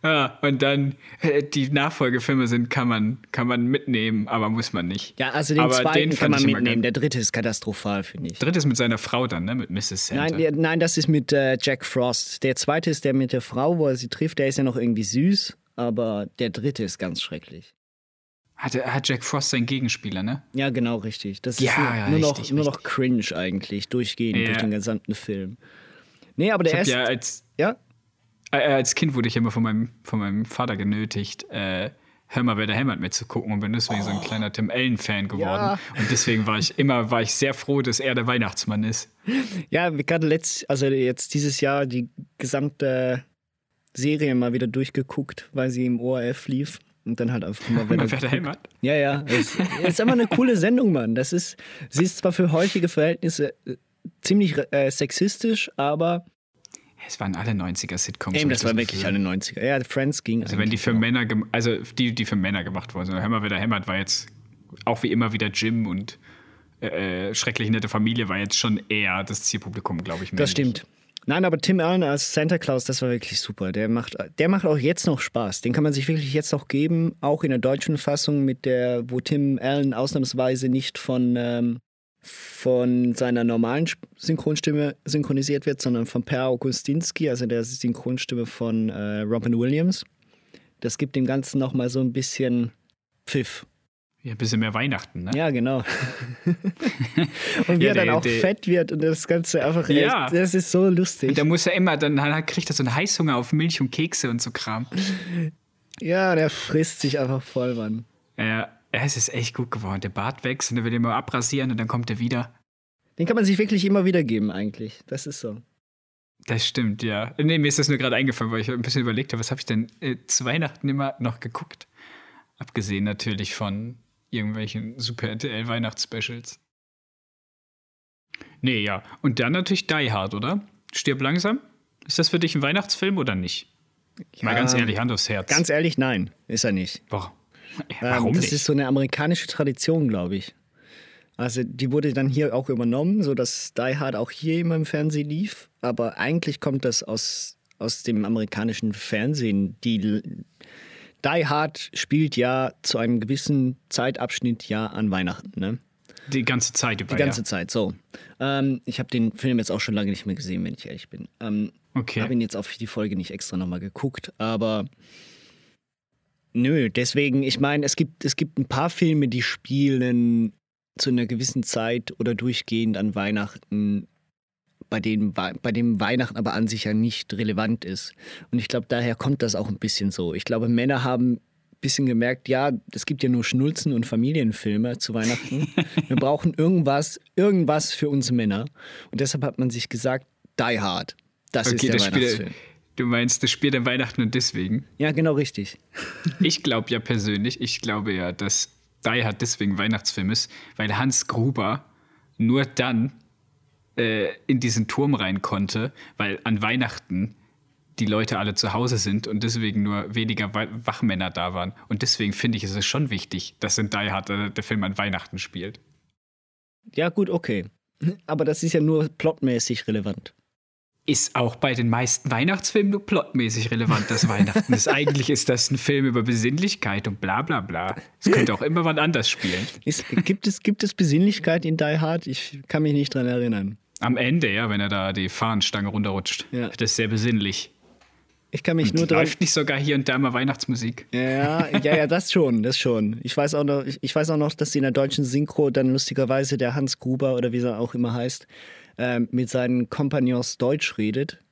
Ja. Und dann äh, die Nachfolgefilme sind, kann man, kann man mitnehmen, aber muss man nicht. ja, also den Aber zweiten den kann man mitnehmen. Der dritte ist katastrophal, finde ich. Drittes mit seiner Frau dann, ne? Mit Mrs. Santa. Nein, der, nein, das ist mit äh, Jack Frost. Der zweite ist der mit der Frau, wo er sie trifft. Der ist ja noch irgendwie süß, aber der dritte ist ganz schrecklich. Hat, hat Jack Frost seinen Gegenspieler, ne? Ja, genau, richtig. Das Ja, ist nur, ja, nur, noch, richtig, nur noch cringe eigentlich, durchgehend Ja. durch den gesamten Film. Nee, aber der erste. ja als, Ja, äh, als Kind wurde ich immer von meinem, von meinem Vater genötigt, äh, Hör mal, wer der hämmert mit zu gucken und bin deswegen so ein kleiner Tim Allen-Fan geworden. Ja. Und deswegen war ich immer, war ich sehr froh, dass er der Weihnachtsmann ist. Ja, wir gerade letzt, also jetzt dieses Jahr die gesamte Serie mal wieder durchgeguckt, weil sie im ORF lief. Und dann halt einfach mal Hör wieder. mal, wer der hämmert. ja, ja. Es ist einfach eine coole Sendung, Mann. Das ist, sie ist zwar für heutige Verhältnisse äh, ziemlich äh, sexistisch, aber Es waren alle 90er-Sitcoms. eben, das war wirklich alle 90er. Ja, Friends ging. Also wenn die für auch. Männer, also die, die für Männer gemacht wurden. So, Hör mal, wer der hämmert, war jetzt auch wie immer wieder Jim und äh, äh, schrecklich nette Familie war jetzt schon eher das Zielpublikum, glaube ich. Das männlich. stimmt. Nein, aber Tim Allen als Santa Claus, das war wirklich super. Der macht, der macht auch jetzt noch Spaß. Den kann man sich wirklich jetzt noch geben, auch in der deutschen Fassung, mit der, wo Tim Allen ausnahmsweise nicht von, ähm, von seiner normalen Synchronstimme synchronisiert wird, sondern von Per Augustinski, also der Synchronstimme von äh, Robin Williams. Das gibt dem Ganzen nochmal so ein bisschen Pfiff. Ja, ein bisschen mehr Weihnachten, ne? Ja, genau. und wie Ja, er dann der- auch der- fett wird und das Ganze einfach, Ja. das ist so lustig. Und da muss er immer, dann kriegt er so einen Heißhunger auf Milch und Kekse und so Kram. Ja, der frisst sich einfach voll, Mann. Ja, es ist echt gut geworden. Der Bart wächst und er will immer abrasieren und dann kommt er wieder. Den kann man sich wirklich immer wieder geben, eigentlich. Das ist so. Das stimmt, ja. Nee, mir ist das nur gerade eingefallen, weil ich ein bisschen überlegt habe, was habe ich denn äh, zu Weihnachten immer noch geguckt? Abgesehen natürlich von irgendwelchen Super RTL Weihnachtsspecials. Nee, ja. Und dann natürlich Die Hard, oder? Stirb langsam? Ist das für dich ein Weihnachtsfilm oder nicht? Mal ganz ehrlich, Hand aufs Herz. Ganz ehrlich, nein, ist er nicht. Boah. Warum ähm, das nicht? ist so eine amerikanische Tradition, glaube ich. Also die wurde dann hier auch übernommen, sodass Die Hard auch hier immer im Fernsehen lief. Aber eigentlich kommt das aus, aus dem amerikanischen Fernsehen. Die Die Hard spielt ja zu einem gewissen Zeitabschnitt ja an Weihnachten, ne? Die ganze Zeit über. Die ganze ja. Zeit, so. Ähm, ich habe den Film jetzt auch schon lange nicht mehr gesehen, wenn ich ehrlich bin. Ähm, okay. Habe ihn jetzt auf die Folge nicht extra nochmal geguckt, aber nö, deswegen, ich meine, es gibt, es gibt ein paar Filme, die spielen zu einer gewissen Zeit oder durchgehend an Weihnachten, bei denen, bei dem Weihnachten aber an sich ja nicht relevant ist. Und ich glaube, daher kommt das auch ein bisschen so. Ich glaube, Männer haben ein bisschen gemerkt, ja, es gibt ja nur Schnulzen und Familienfilme zu Weihnachten. Wir brauchen irgendwas, irgendwas für uns Männer. Und deshalb hat man sich gesagt, Die Hard. Das okay, ist der das Weihnachtsfilm. Spiel, du meinst das Spiel der Weihnachten und deswegen? Ja, genau richtig. Ich glaube ja persönlich, ich glaube ja, dass Die Hard deswegen Weihnachtsfilm ist, weil Hans Gruber nur dann äh, in diesen Turm rein konnte, weil an Weihnachten die Leute alle zu Hause sind und deswegen nur weniger Wachmänner da waren. Und deswegen finde ich, ist es schon wichtig, dass in Die Hard äh, der Film an Weihnachten spielt. Ja, gut, okay. Aber das ist ja nur plotmäßig relevant ist auch bei den meisten Weihnachtsfilmen nur plotmäßig relevant, dass Weihnachten ist. Eigentlich ist das ein Film über Besinnlichkeit und bla bla bla. Es könnte auch immer wann anders spielen. Ist, gibt, es, gibt es Besinnlichkeit in Die Hard? Ich kann mich nicht dran erinnern. Am Ende, ja, wenn er da die Fahnenstange runterrutscht. Ja. Das ist sehr besinnlich. Ich kann mich und nur dran. Läuft nicht sogar hier und da mal Weihnachtsmusik? Ja, ja, ja, das schon, das schon. Ich weiß auch noch, ich weiß auch noch, dass in der deutschen Synchro dann lustigerweise der Hans Gruber oder wie er auch immer heißt, äh, mit seinen Kompagnons Deutsch redet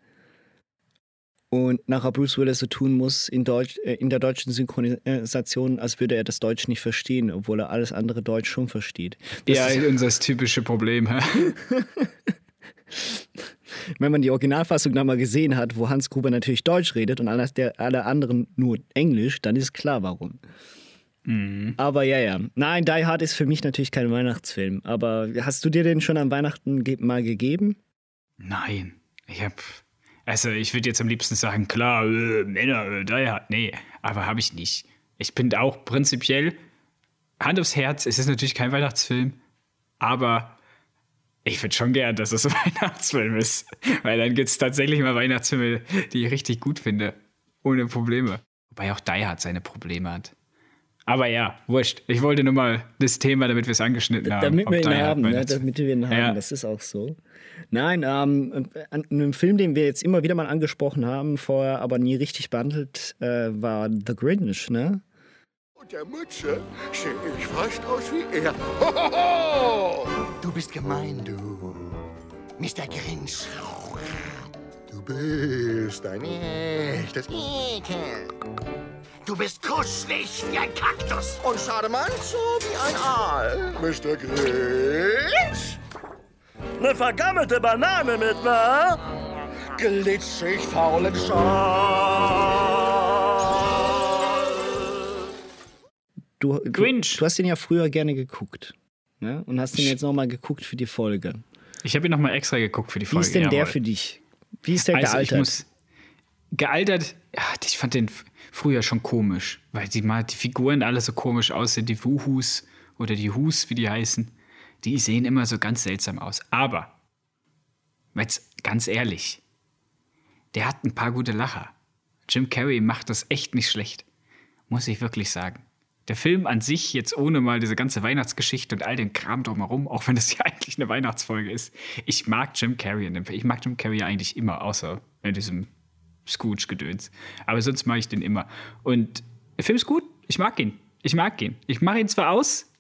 und nachher Bruce Willis so tun muss in, Deutsch, äh, in der deutschen Synchronisation, als würde er das Deutsch nicht verstehen, obwohl er alles andere Deutsch schon versteht. Das ja, ist unser typische Problem. Wenn man die Originalfassung nochmal gesehen hat, wo Hans Gruber natürlich Deutsch redet und alle anderen nur Englisch, dann ist klar, warum. Mhm. Aber ja, ja. Nein, Die Hard ist für mich natürlich kein Weihnachtsfilm. Aber hast du dir den schon an Weihnachten mal gegeben? Nein. Ich hab. Also, ich würde jetzt am liebsten sagen, klar, äh, Männer, äh, Die Hard. Nee, aber habe ich nicht. Ich bin auch prinzipiell. Hand aufs Herz, es ist natürlich kein Weihnachtsfilm, aber ich würde schon gern, dass es ein Weihnachtsfilm ist. Weil dann gibt es tatsächlich mal Weihnachtsfilme, die ich richtig gut finde. Ohne Probleme. Wobei auch Die Hard seine Probleme hat. Aber ja, wurscht. Ich wollte nur mal das Thema, damit wir es angeschnitten haben. Damit wir ihn haben, ne? damit wir ihn haben, ja. das ist auch so. Nein, ähm, ein Film, den wir jetzt immer wieder mal angesprochen haben, vorher aber nie richtig behandelt, äh, war The Grinch, ne? Und der Mütze sehe ich fast aus wie er. Hohoho! Du bist gemein, du. Mr. Grinch. Du bist ein echtes Ekel. Du bist kuschelig wie ein Kaktus. Und Schademann so wie ein Aal. Mr. Grinch? Eine vergammelte Banane mit, wa? Glitschig faulen Schal. Du, du, du hast ihn ja früher gerne geguckt. Ne? Und hast ihn jetzt nochmal geguckt für die Folge. Ich habe ihn nochmal extra geguckt für die Folge. Wie ist denn jawohl. der für dich? Wie ist der also gealtert? Ich muss, gealtert, ja, ich fand den früher schon komisch, weil die, mal, die Figuren alle so komisch aussehen, die Wuhus oder die Hus, wie die heißen, die sehen immer so ganz seltsam aus. Aber, jetzt ganz ehrlich, der hat ein paar gute Lacher. Jim Carrey macht das echt nicht schlecht, muss ich wirklich sagen. Der Film an sich, jetzt ohne mal diese ganze Weihnachtsgeschichte und all den Kram drumherum, auch wenn es ja eigentlich eine Weihnachtsfolge ist, ich mag Jim Carrey in dem Film. Ich mag Jim Carrey eigentlich immer, außer in diesem Scrooge-Gedöns. Aber sonst mache ich den immer. Und der Film ist gut. Ich mag ihn. Ich mag ihn. Ich mache ihn zwar aus,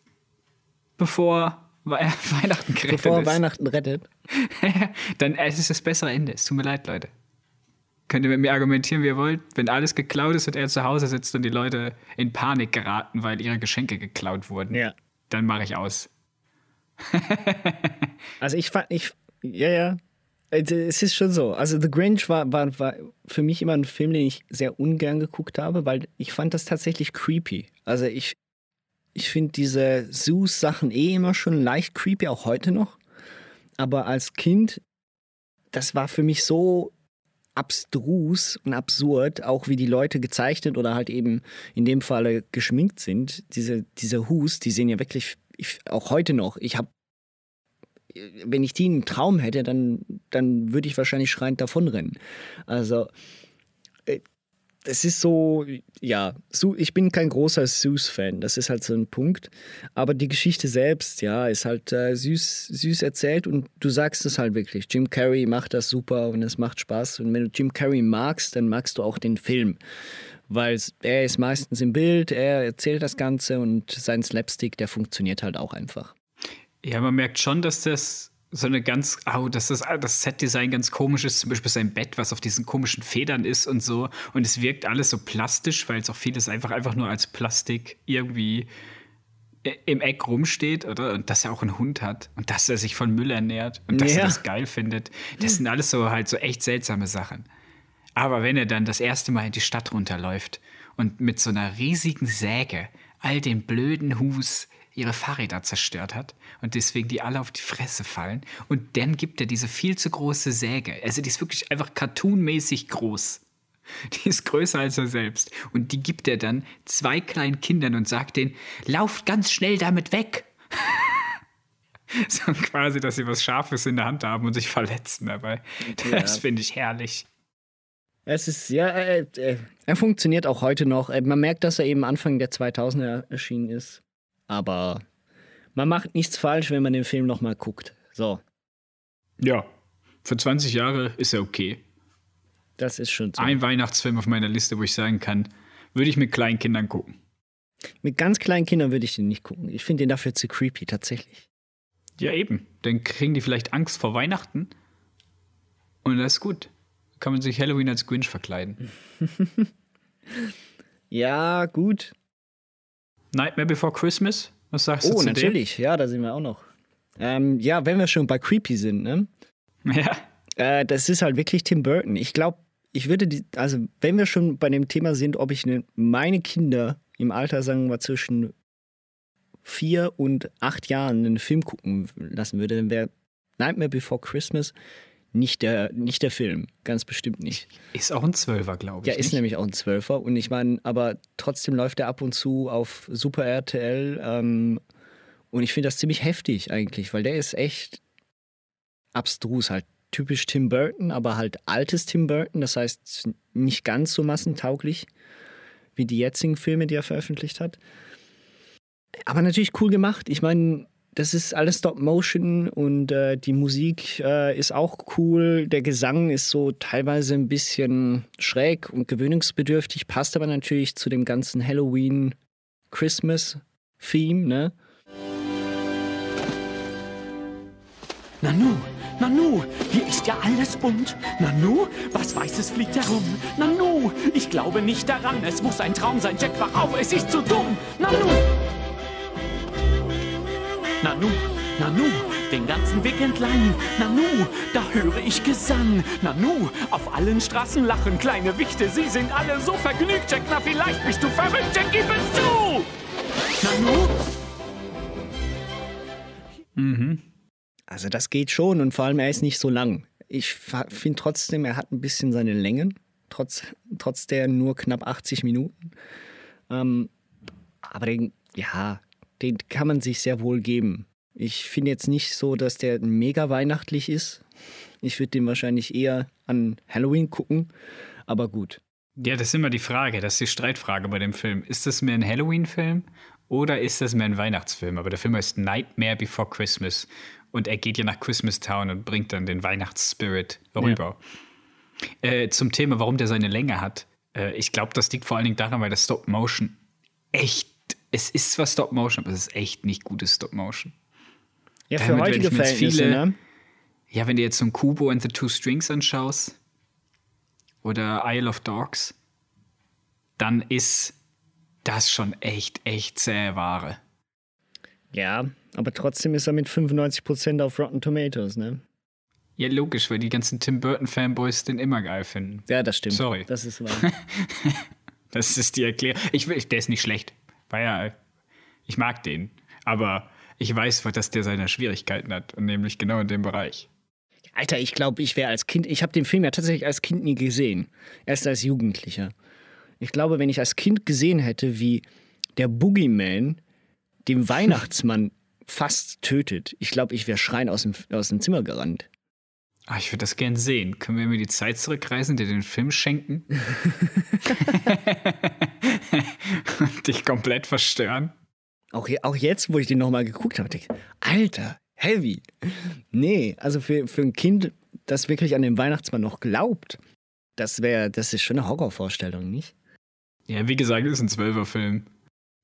bevor Weihnachten gerettet Bevor ist. Weihnachten rettet. Dann es ist das bessere Ende. Es tut mir leid, Leute. Könnt ihr mit mir argumentieren, wie ihr wollt. Wenn alles geklaut ist und er zu Hause sitzt und die Leute in Panik geraten, weil ihre Geschenke geklaut wurden, ja. dann mache ich aus. also ich fand, ich, ja, ja, es ist schon so. Also The Grinch war, war, war für mich immer ein Film, den ich sehr ungern geguckt habe, weil ich fand das tatsächlich creepy. Also ich, ich finde diese Zoos-Sachen eh immer schon leicht creepy, auch heute noch. Aber als Kind, das war für mich so abstrus und absurd, auch wie die Leute gezeichnet oder halt eben in dem Falle geschminkt sind. Diese, diese Hus, die sehen ja wirklich, ich, auch heute noch, ich habe, wenn ich die einen Traum hätte, dann, dann würde ich wahrscheinlich schreiend davonrennen. Also es ist so, ja, ich bin kein großer Süß-Fan, das ist halt so ein Punkt. Aber die Geschichte selbst, ja, ist halt äh, süß, süß erzählt und du sagst es halt wirklich. Jim Carrey macht das super und es macht Spaß. Und wenn du Jim Carrey magst, dann magst du auch den Film. Weil er ist meistens im Bild, er erzählt das Ganze und sein Slapstick, der funktioniert halt auch einfach. Ja, man merkt schon, dass das so eine ganz, oh, dass das, das Set-Design ganz komisch ist, zum Beispiel sein Bett, was auf diesen komischen Federn ist und so. Und es wirkt alles so plastisch, weil es auch vieles einfach, einfach nur als Plastik irgendwie im Eck rumsteht, oder? Und dass er auch einen Hund hat und dass er sich von Müll ernährt und dass ja. er das geil findet. Das sind alles so halt so echt seltsame Sachen. Aber wenn er dann das erste Mal in die Stadt runterläuft und mit so einer riesigen Säge all den blöden Hus ihre Fahrräder zerstört hat und deswegen die alle auf die Fresse fallen. Und dann gibt er diese viel zu große Säge. Also die ist wirklich einfach cartoonmäßig groß. Die ist größer als er selbst. Und die gibt er dann zwei kleinen Kindern und sagt denen, lauft ganz schnell damit weg. so quasi, dass sie was Scharfes in der Hand haben und sich verletzen dabei. Das ja. finde ich herrlich. Es ist, ja, er, er, funktioniert auch heute noch. Man merkt, dass er eben Anfang der 2000er erschienen ist. Aber man macht nichts falsch, wenn man den Film nochmal guckt. So. Ja, für 20 Jahre ist er okay. Das ist schon so. Ein Weihnachtsfilm auf meiner Liste, wo ich sagen kann, würde ich mit kleinen Kindern gucken. Mit ganz kleinen Kindern würde ich den nicht gucken. Ich finde den dafür zu creepy, tatsächlich. Ja, eben. Dann kriegen die vielleicht Angst vor Weihnachten. Und das ist gut. Kann man sich Halloween als Grinch verkleiden. ja, gut. Nightmare Before Christmas? Was sagst oh, du zu Oh, natürlich. Ja, da sind wir auch noch. Ähm, ja, wenn wir schon bei Creepy sind, ne? Ja. Äh, das ist halt wirklich Tim Burton. Ich glaube, ich würde, die, also wenn wir schon bei dem Thema sind, ob ich ne, meine Kinder im Alter, sagen wir mal, zwischen vier und acht Jahren einen Film gucken lassen würde, dann wäre Nightmare Before Christmas nicht der, nicht der Film, ganz bestimmt nicht. Ist auch ein Zwölfer, glaube ich. Ja, ist nicht? nämlich auch ein Zwölfer. Und ich meine, aber trotzdem läuft er ab und zu auf Super RTL. Ähm, und ich finde das ziemlich heftig eigentlich, weil der ist echt abstrus, halt typisch Tim Burton, aber halt altes Tim Burton. Das heißt, nicht ganz so massentauglich wie die jetzigen Filme, die er veröffentlicht hat. Aber natürlich cool gemacht. Ich meine, das ist alles Stop Motion und äh, die Musik äh, ist auch cool. Der Gesang ist so teilweise ein bisschen schräg und gewöhnungsbedürftig, passt aber natürlich zu dem ganzen Halloween Christmas Theme, ne? Nanu, Nanu, hier ist ja alles bunt. Nanu, was Weißes fliegt herum. Nanu, ich glaube nicht daran. Es muss ein Traum sein. Jack, wach auf, es ist zu dumm. Nanu! Nanu, Nanu, den ganzen Weg entlang. Nanu, da höre ich Gesang. Nanu, auf allen Straßen lachen kleine Wichte. Sie sind alle so vergnügt, Jack. Na, vielleicht bist du verrückt, Jack, gib es zu! Nanu? Mhm. Also das geht schon und vor allem er ist nicht so lang. Ich finde trotzdem, er hat ein bisschen seine Längen, trotz, trotz der nur knapp 80 Minuten. Ähm, aber den, ja, den kann man sich sehr wohl geben. Ich finde jetzt nicht so, dass der mega weihnachtlich ist. Ich würde den wahrscheinlich eher an Halloween gucken, aber gut. Ja, das ist immer die Frage, das ist die Streitfrage bei dem Film. Ist das mehr ein Halloween-Film oder ist das mehr ein Weihnachtsfilm? Aber der Film heißt Nightmare Before Christmas und er geht ja nach Christmas Town und bringt dann den Weihnachtsspirit rüber. Ja. Äh, zum Thema, warum der seine Länge hat. Äh, ich glaube, das liegt vor allen Dingen daran, weil das Stop Motion echt es ist zwar Stop Motion, aber es ist echt nicht gutes Stop Motion. Ja, für Damit, heutige Verhältnisse, viele, ne? Ja, wenn du jetzt so ein Kubo and the Two Strings anschaust oder Isle of Dogs, dann ist das schon echt, echt zähe Ware. Ja, aber trotzdem ist er mit 95% auf Rotten Tomatoes, ne? Ja, logisch, weil die ganzen Tim Burton-Fanboys den immer geil finden. Ja, das stimmt. Sorry. Das ist wahr. das ist die Erklärung. Ich, der ist nicht schlecht. War ja, ich mag den. Aber ich weiß, dass der seine Schwierigkeiten hat. Und nämlich genau in dem Bereich. Alter, ich glaube, ich wäre als Kind, ich habe den Film ja tatsächlich als Kind nie gesehen. Erst als Jugendlicher. Ich glaube, wenn ich als Kind gesehen hätte, wie der Boogeyman den Weihnachtsmann fast tötet, ich glaube, ich wäre schreien aus dem, aus dem Zimmer gerannt. Ah, ich würde das gern sehen. Können wir mir die Zeit zurückreisen, dir den Film schenken? Und dich komplett verstören? Auch, auch jetzt, wo ich den nochmal geguckt habe, denke ich, Alter, heavy. Nee, also für, für ein Kind, das wirklich an den Weihnachtsmann noch glaubt, das wäre, das ist schon eine Horrorvorstellung, nicht? Ja, wie gesagt, ist ein Zwölferfilm.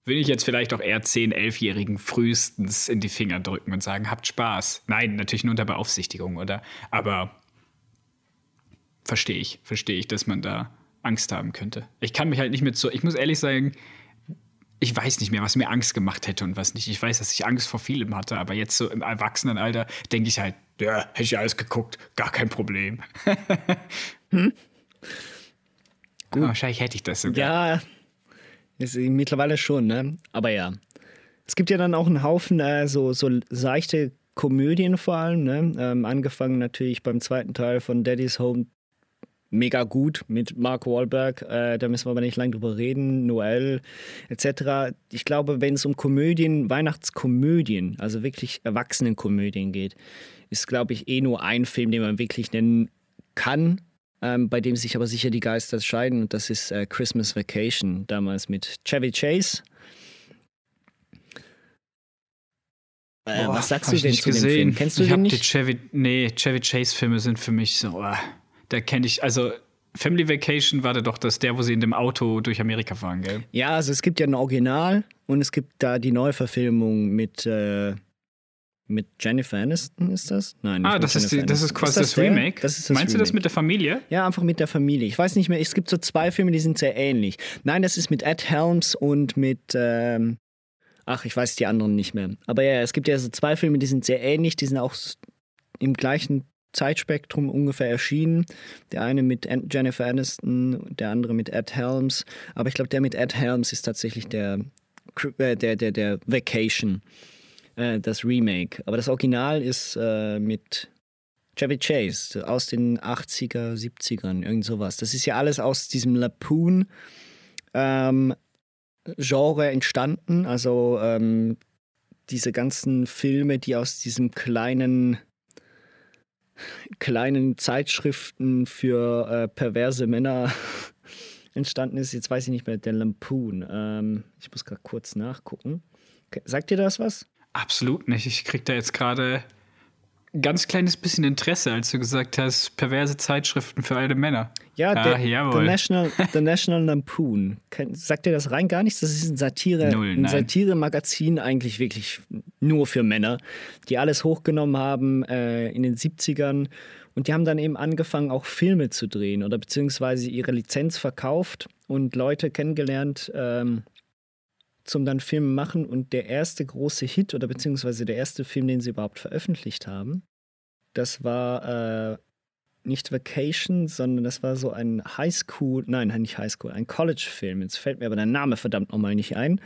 Will ich jetzt vielleicht auch eher 10-, 11-Jährigen frühestens in die Finger drücken und sagen, habt Spaß. Nein, natürlich nur unter Beaufsichtigung, oder? Aber verstehe ich, verstehe ich, dass man da Angst haben könnte. Ich kann mich halt nicht mit so, ich muss ehrlich sagen, ich weiß nicht mehr, was mir Angst gemacht hätte und was nicht. Ich weiß, dass ich Angst vor vielem hatte, aber jetzt so im Erwachsenenalter denke ich halt, ja, hätte ich alles geguckt, gar kein Problem. hm? Gut. wahrscheinlich hätte ich das sogar. Ja, ist mittlerweile schon, ne? Aber ja. Es gibt ja dann auch einen Haufen äh, so, so seichte Komödien vor allem, ne? Ähm, angefangen natürlich beim zweiten Teil von Daddy's Home mega gut mit Mark Wahlberg. Äh, da müssen wir aber nicht lange drüber reden. Noel etc. Ich glaube, wenn es um Komödien, Weihnachtskomödien, also wirklich Erwachsenenkomödien geht, ist, glaube ich, eh nur ein Film, den man wirklich nennen kann. Ähm, bei dem sich aber sicher die Geister scheiden und das ist äh, Christmas Vacation, damals mit Chevy Chase. Äh, Boah, was sagst du denn zu gesehen. dem Film? Kennst du ich den nicht? Die Chevy, nee, Chevy Chase Filme sind für mich so. Oh da kenne ich, also Family Vacation war da doch das, der, wo sie in dem Auto durch Amerika fahren, gell? Ja, also es gibt ja ein Original und es gibt da die Neuverfilmung mit, äh, mit Jennifer Aniston, ist das? Nein, nicht Ah, das ist, die, das ist quasi ist das, das Remake. Das das Meinst Remake. du das mit der Familie? Ja, einfach mit der Familie. Ich weiß nicht mehr, es gibt so zwei Filme, die sind sehr ähnlich. Nein, das ist mit Ed Helms und mit, ähm, ach, ich weiß die anderen nicht mehr. Aber ja, es gibt ja so zwei Filme, die sind sehr ähnlich, die sind auch im gleichen Zeitspektrum ungefähr erschienen. Der eine mit Jennifer Aniston, der andere mit Ed Helms. Aber ich glaube, der mit Ed Helms ist tatsächlich der, äh, der, der, der Vacation, äh, das Remake. Aber das Original ist äh, mit Chevy Chase aus den 80er, 70ern, irgend sowas. Das ist ja alles aus diesem Lapoon. Ähm, Genre entstanden, also ähm, diese ganzen Filme, die aus diesem kleinen kleinen Zeitschriften für äh, perverse Männer entstanden ist. Jetzt weiß ich nicht mehr, der Lampoon. Ähm, ich muss gerade kurz nachgucken. Sagt dir das was? Absolut nicht. Ich krieg da jetzt gerade ganz kleines bisschen Interesse, als du gesagt hast, perverse Zeitschriften für alte Männer. Ja, ah, der, The, National, The National Lampoon. Sagt dir das rein gar nichts? Das ist ein Satire, Null, ein Satire-Magazin eigentlich wirklich nur für Männer, die alles hochgenommen haben äh, in den 70ern. Und die haben dann eben angefangen, auch Filme zu drehen oder beziehungsweise ihre Lizenz verkauft und Leute kennengelernt, ähm, zum dann Filme machen. Und der erste große Hit oder beziehungsweise der erste Film, den sie überhaupt veröffentlicht haben, das war äh, nicht Vacation, sondern das war so ein Highschool, nein, nicht Highschool, ein College-Film. Jetzt fällt mir aber der Name verdammt nochmal nicht ein.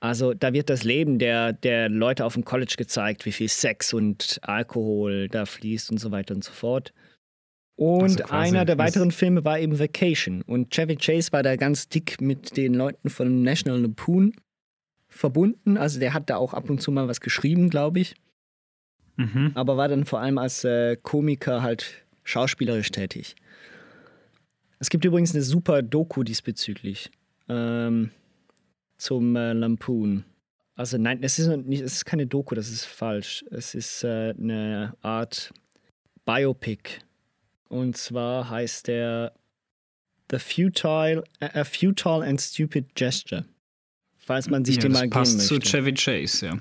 Also da wird das Leben der, der Leute auf dem College gezeigt, wie viel Sex und Alkohol da fließt und so weiter und so fort. Und also einer der weiteren Filme war eben Vacation. Und Chevy Chase war da ganz dick mit den Leuten von National Lampoon verbunden. Also der hat da auch ab und zu mal was geschrieben, glaube ich. Mhm. Aber war dann vor allem als äh, Komiker halt schauspielerisch tätig. Es gibt übrigens eine super Doku diesbezüglich ähm, zum äh, Lampoon. Also nein, es ist, nicht, es ist keine Doku, das ist falsch. Es ist äh, eine Art Biopic. Und zwar heißt der The Futile, A Futile and Stupid Gesture. Falls man sich ja, den mal geben möchte. passt zu Chevy Chase, ja.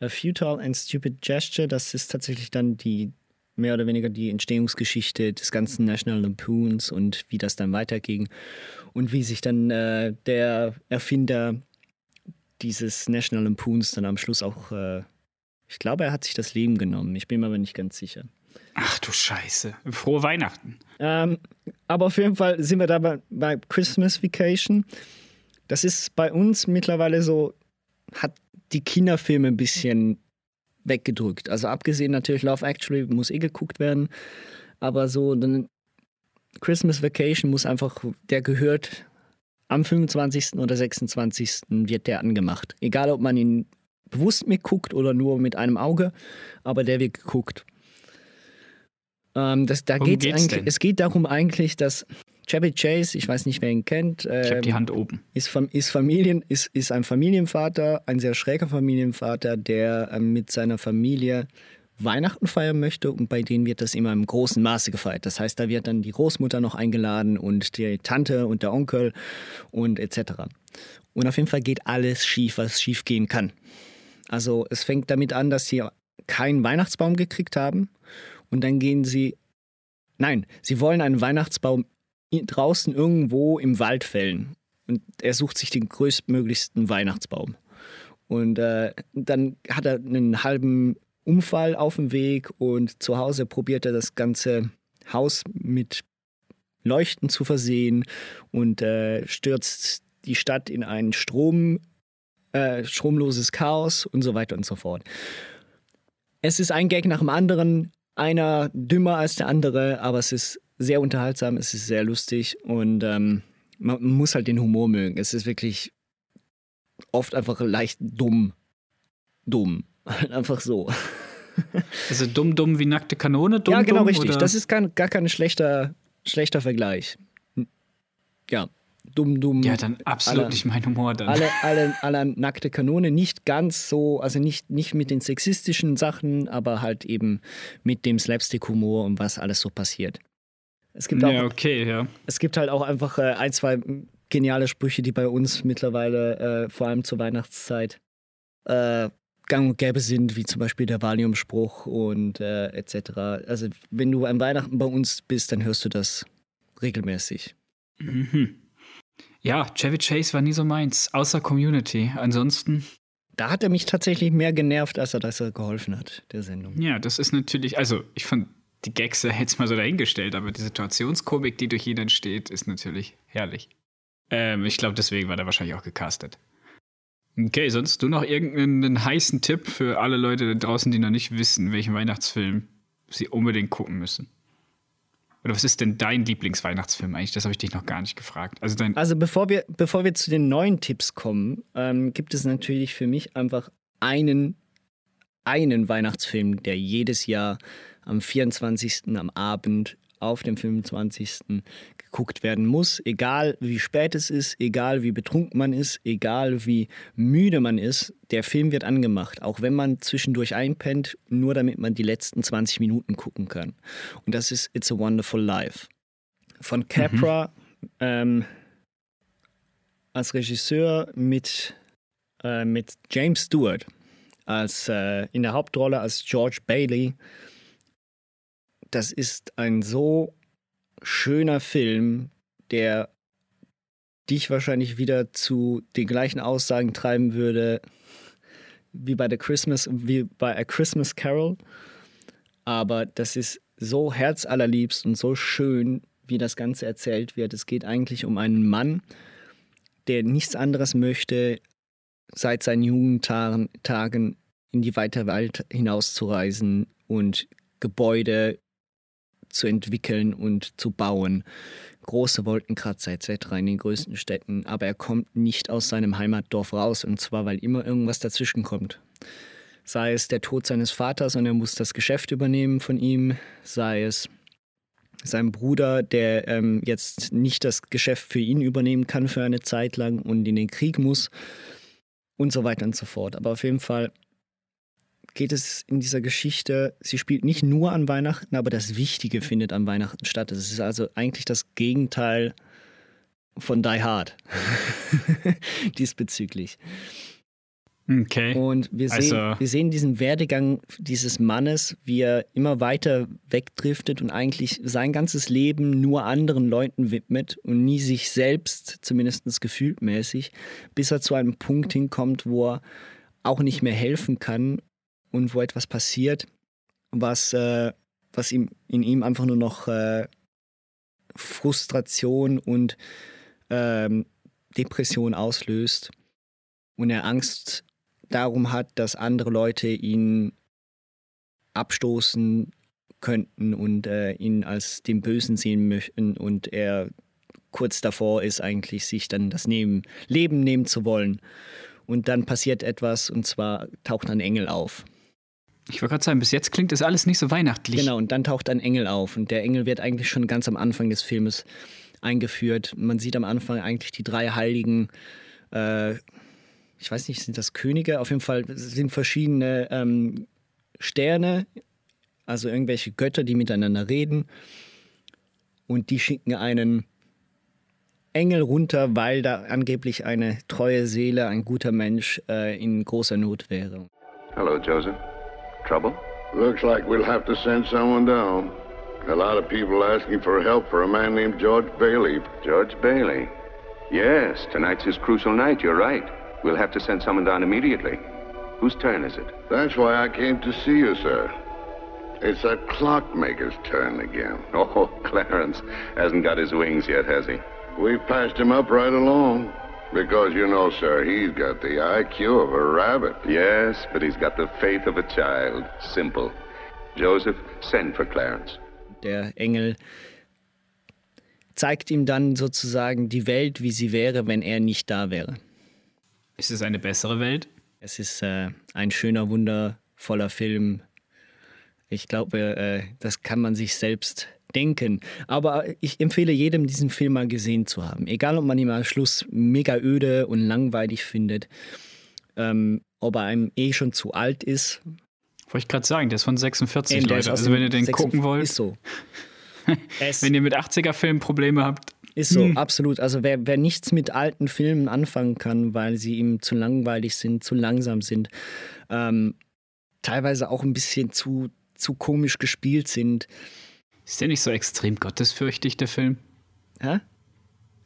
A Futile and Stupid Gesture, das ist tatsächlich dann die mehr oder weniger die Entstehungsgeschichte des ganzen National Lampoons und wie das dann weiterging und wie sich dann äh, der Erfinder dieses National Lampoons dann am Schluss auch, äh, ich glaube, er hat sich das Leben genommen. Ich bin mir aber nicht ganz sicher. Ach du Scheiße. Frohe Weihnachten. Ähm, aber auf jeden Fall sind wir da bei, bei Christmas Vacation. Das ist bei uns mittlerweile so, hat die Kinderfilme ein bisschen weggedrückt. Also abgesehen natürlich Love Actually muss eh geguckt werden, aber so dann Christmas Vacation muss einfach, der gehört am 25. oder 26. wird der angemacht. Egal, ob man ihn bewusst mitguckt oder nur mit einem Auge, aber der wird geguckt. Ähm, das, da geht's geht's eigentlich, es geht darum eigentlich, dass Chevy Chase, ich weiß nicht, wer ihn kennt, Ich habe die ähm, Hand oben. ist, ist, Familien, ist, ist ein Familienvater, ein sehr schräger Familienvater, der ähm, mit seiner Familie Weihnachten feiern möchte und bei denen wird das immer im großen Maße gefeiert. Das heißt, da wird dann die Großmutter noch eingeladen und die Tante und der Onkel und etc. Und auf jeden Fall geht alles schief, was schief gehen kann. Also es fängt damit an, dass sie keinen Weihnachtsbaum gekriegt haben und dann gehen sie, nein, sie wollen einen Weihnachtsbaum draußen irgendwo im Wald fällen und er sucht sich den größtmöglichsten Weihnachtsbaum. Und äh, dann hat er einen halben Unfall auf dem Weg und zu Hause probiert er das ganze Haus mit Leuchten zu versehen und äh, stürzt die Stadt in ein Strom, äh, stromloses Chaos und so weiter und so fort. Es ist ein Gag nach dem anderen, einer dümmer als der andere, aber es ist sehr unterhaltsam, es ist sehr lustig und ähm, man muss halt den Humor mögen. Es ist wirklich oft einfach leicht dumm. Dumm. Einfach so. Also dumm, dumm wie nackte Kanone? Dumm, ja, genau dumm, richtig. Oder? Das ist kein, gar kein schlechter, schlechter Vergleich. Ja, dumm, dumm. ja, dann absolut nicht mein Humor dann. alle, alle, alle nackte Kanone, nicht ganz so, also nicht, nicht mit den sexistischen Sachen, aber halt eben mit dem Slapstick-Humor und was alles so passiert. Es gibt, auch, ja, okay, ja. es gibt halt auch einfach äh, ein, zwei geniale Sprüche, die bei uns mittlerweile, äh, vor allem zur Weihnachtszeit, äh, gang und gäbe sind, wie zum Beispiel der Valium-Spruch und äh, etc. Also wenn du an Weihnachten bei uns bist, dann hörst du das regelmäßig. Mhm. Ja, Chevy Chase war nie so meins, außer Community. Ansonsten, Da hat er mich tatsächlich mehr genervt, als er, dass er geholfen hat, der Sendung. ja, das ist natürlich, also ich fand die Gags ja jetzt mal so dahingestellt, aber die Situationskomik, die durch ihn entsteht, ist natürlich herrlich. Ähm, ich glaube, deswegen war der wahrscheinlich auch gecastet. Okay, sonst du noch irgendeinen heißen Tipp für alle Leute da draußen, die noch nicht wissen, welchen Weihnachtsfilm sie unbedingt gucken müssen? Oder was ist denn dein Lieblingsweihnachtsfilm eigentlich? Das habe ich dich noch gar nicht gefragt. Also dein Also bevor wir, bevor wir zu den neuen Tipps kommen, ähm, gibt es natürlich für mich einfach einen, einen Weihnachtsfilm, der jedes Jahr am 24. am Abend auf dem 25. geguckt werden muss. Egal wie spät es ist, egal wie betrunken man ist, egal wie müde man ist, der Film wird angemacht. Auch wenn man zwischendurch einpennt, nur damit man die letzten 20 Minuten gucken kann. Und das ist It's a Wonderful Life. Von Capra ähm, als Regisseur mit, äh, mit James Stewart als, äh, in der Hauptrolle als George Bailey. Das ist ein so schöner Film, der dich wahrscheinlich wieder zu den gleichen Aussagen treiben würde wie bei der Christmas, wie bei A Christmas Carol. Aber das ist so herzallerliebst und so schön, wie das Ganze erzählt wird. Es geht eigentlich um einen Mann, der nichts anderes möchte, seit seinen Jugendtagen Tagen in die weite Welt hinauszureisen und Gebäude zu entwickeln und zu bauen. Große Wolkenkratzer etc. in den größten Städten. Aber er kommt nicht aus seinem Heimatdorf raus. Und zwar, weil immer irgendwas dazwischen kommt. Sei es der Tod seines Vaters und er muss das Geschäft übernehmen von ihm, sei es sein Bruder, der ähm, jetzt nicht das Geschäft für ihn übernehmen kann für eine Zeit lang und in den Krieg muss und so weiter und so fort. Aber auf jeden Fall geht es in dieser Geschichte, sie spielt nicht nur an Weihnachten, aber das Wichtige findet an Weihnachten statt. Es ist also eigentlich das Gegenteil von Die Hard diesbezüglich. Okay. Und wir sehen, Also- wir sehen diesen Werdegang dieses Mannes, wie er immer weiter wegdriftet und eigentlich sein ganzes Leben nur anderen Leuten widmet und nie sich selbst, zumindest gefühltmäßig, bis er zu einem Punkt hinkommt, wo er auch nicht mehr helfen kann und wo etwas passiert, was, äh, was ihm, in ihm einfach nur noch äh, Frustration und ähm, Depression auslöst und er Angst darum hat, dass andere Leute ihn abstoßen könnten und äh, ihn als den Bösen sehen möchten und er kurz davor ist eigentlich, sich dann das Leben nehmen zu wollen. Und dann passiert etwas und zwar taucht ein Engel auf. Ich wollte gerade sagen, bis jetzt klingt das alles nicht so weihnachtlich. Genau, und dann taucht ein Engel auf und der Engel wird eigentlich schon ganz am Anfang des Filmes eingeführt. Man sieht am Anfang eigentlich die drei heiligen, äh, ich weiß nicht, sind das Könige? Auf jeden Fall sind verschiedene ähm, Sterne, also irgendwelche Götter, die miteinander reden. Und die schicken einen Engel runter, weil da angeblich eine treue Seele, ein guter Mensch äh, in großer Not wäre. Hello, Joseph. Trouble? Looks like we'll have to send someone down. A lot of people asking for help for a man named George Bailey. George Bailey? Yes, tonight's his crucial night, you're right. We'll have to send someone down immediately. Whose turn is it? That's why I came to see you, sir. It's that clockmaker's turn again. Oh, Clarence hasn't got his wings yet, has he? We've passed him up right along. Because, you know, sir, he's got the IQ of a rabbit. Yes, but he's got the faith of a child. Simple. Joseph, send for Clarence. Der Engel zeigt ihm dann sozusagen die Welt, wie sie wäre, wenn er nicht da wäre. Ist es eine bessere Welt? Es ist äh, ein schöner, wundervoller Film. Ich glaube, äh, das kann man sich selbst denken. Aber ich empfehle jedem, diesen Film mal gesehen zu haben. Egal, ob man ihn am Schluss mega öde und langweilig findet, ähm, ob er einem eh schon zu alt ist. Wollte ich gerade sagen, der ist von 46, Eben, Leute. Also wenn ihr den 46, gucken wollt. Ist so. wenn ihr mit 80er-Filmen Probleme habt. Ist so, hm. absolut. Also wer, wer nichts mit alten Filmen anfangen kann, weil sie ihm zu langweilig sind, zu langsam sind, ähm, teilweise auch ein bisschen zu, zu komisch gespielt sind, ist der nicht so extrem gottesfürchtig, der Film? Hä?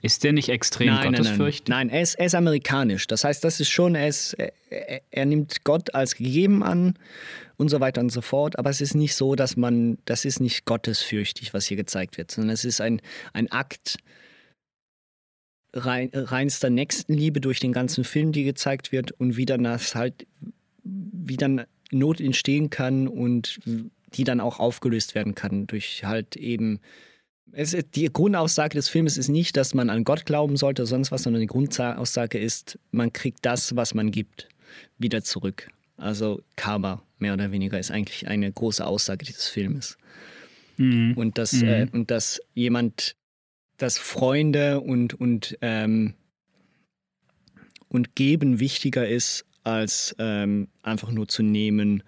Ist der nicht extrem nein, gottesfürchtig? Nein, nein, nein er, ist, er ist amerikanisch. Das heißt, das ist schon, er, ist, er, er, nimmt Gott als gegeben an und so weiter und so fort. Aber es ist nicht so, dass man, das ist nicht gottesfürchtig, was hier gezeigt wird, sondern es ist ein, ein Akt rein, reinster Nächstenliebe durch den ganzen Film, die gezeigt wird und wie dann das halt, wie dann Not entstehen kann und die dann auch aufgelöst werden kann durch halt eben. Es, die Grundaussage des Films ist nicht, dass man an Gott glauben sollte, oder sonst was, sondern die Grundaussage ist, man kriegt das, was man gibt, wieder zurück. Also Karma, mehr oder weniger, ist eigentlich eine große Aussage dieses Filmes. Mhm. Und, dass, mhm. äh, und dass jemand, dass Freunde und, und, ähm, und Geben wichtiger ist, als ähm, einfach nur zu nehmen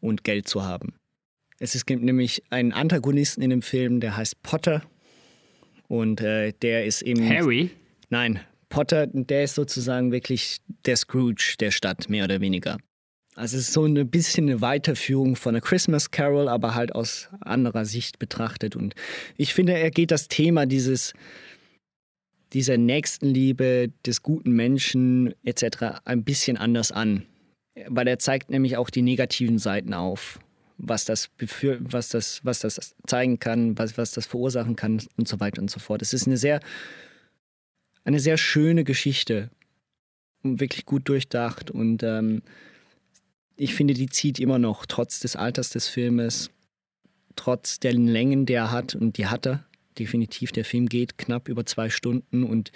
und Geld zu haben. Es gibt nämlich einen Antagonisten in dem Film, der heißt Potter. Und äh, der ist eben. Harry? Nein, Potter, der ist sozusagen wirklich der Scrooge der Stadt, mehr oder weniger. Also es ist so ein bisschen eine Weiterführung von A Christmas Carol, aber halt aus anderer Sicht betrachtet. Und ich finde, er geht das Thema dieses, dieser Nächstenliebe, des guten Menschen etc. ein bisschen anders an. Weil er zeigt nämlich auch die negativen Seiten auf was das, was das, was das zeigen kann, was, was das verursachen kann und so weiter und so fort. Es ist eine sehr, eine sehr schöne Geschichte wirklich gut durchdacht und ähm, ich finde, die zieht immer noch, trotz des Alters des Filmes, trotz der Längen, die er hat und die hat er definitiv. Der Film geht knapp über zwei Stunden und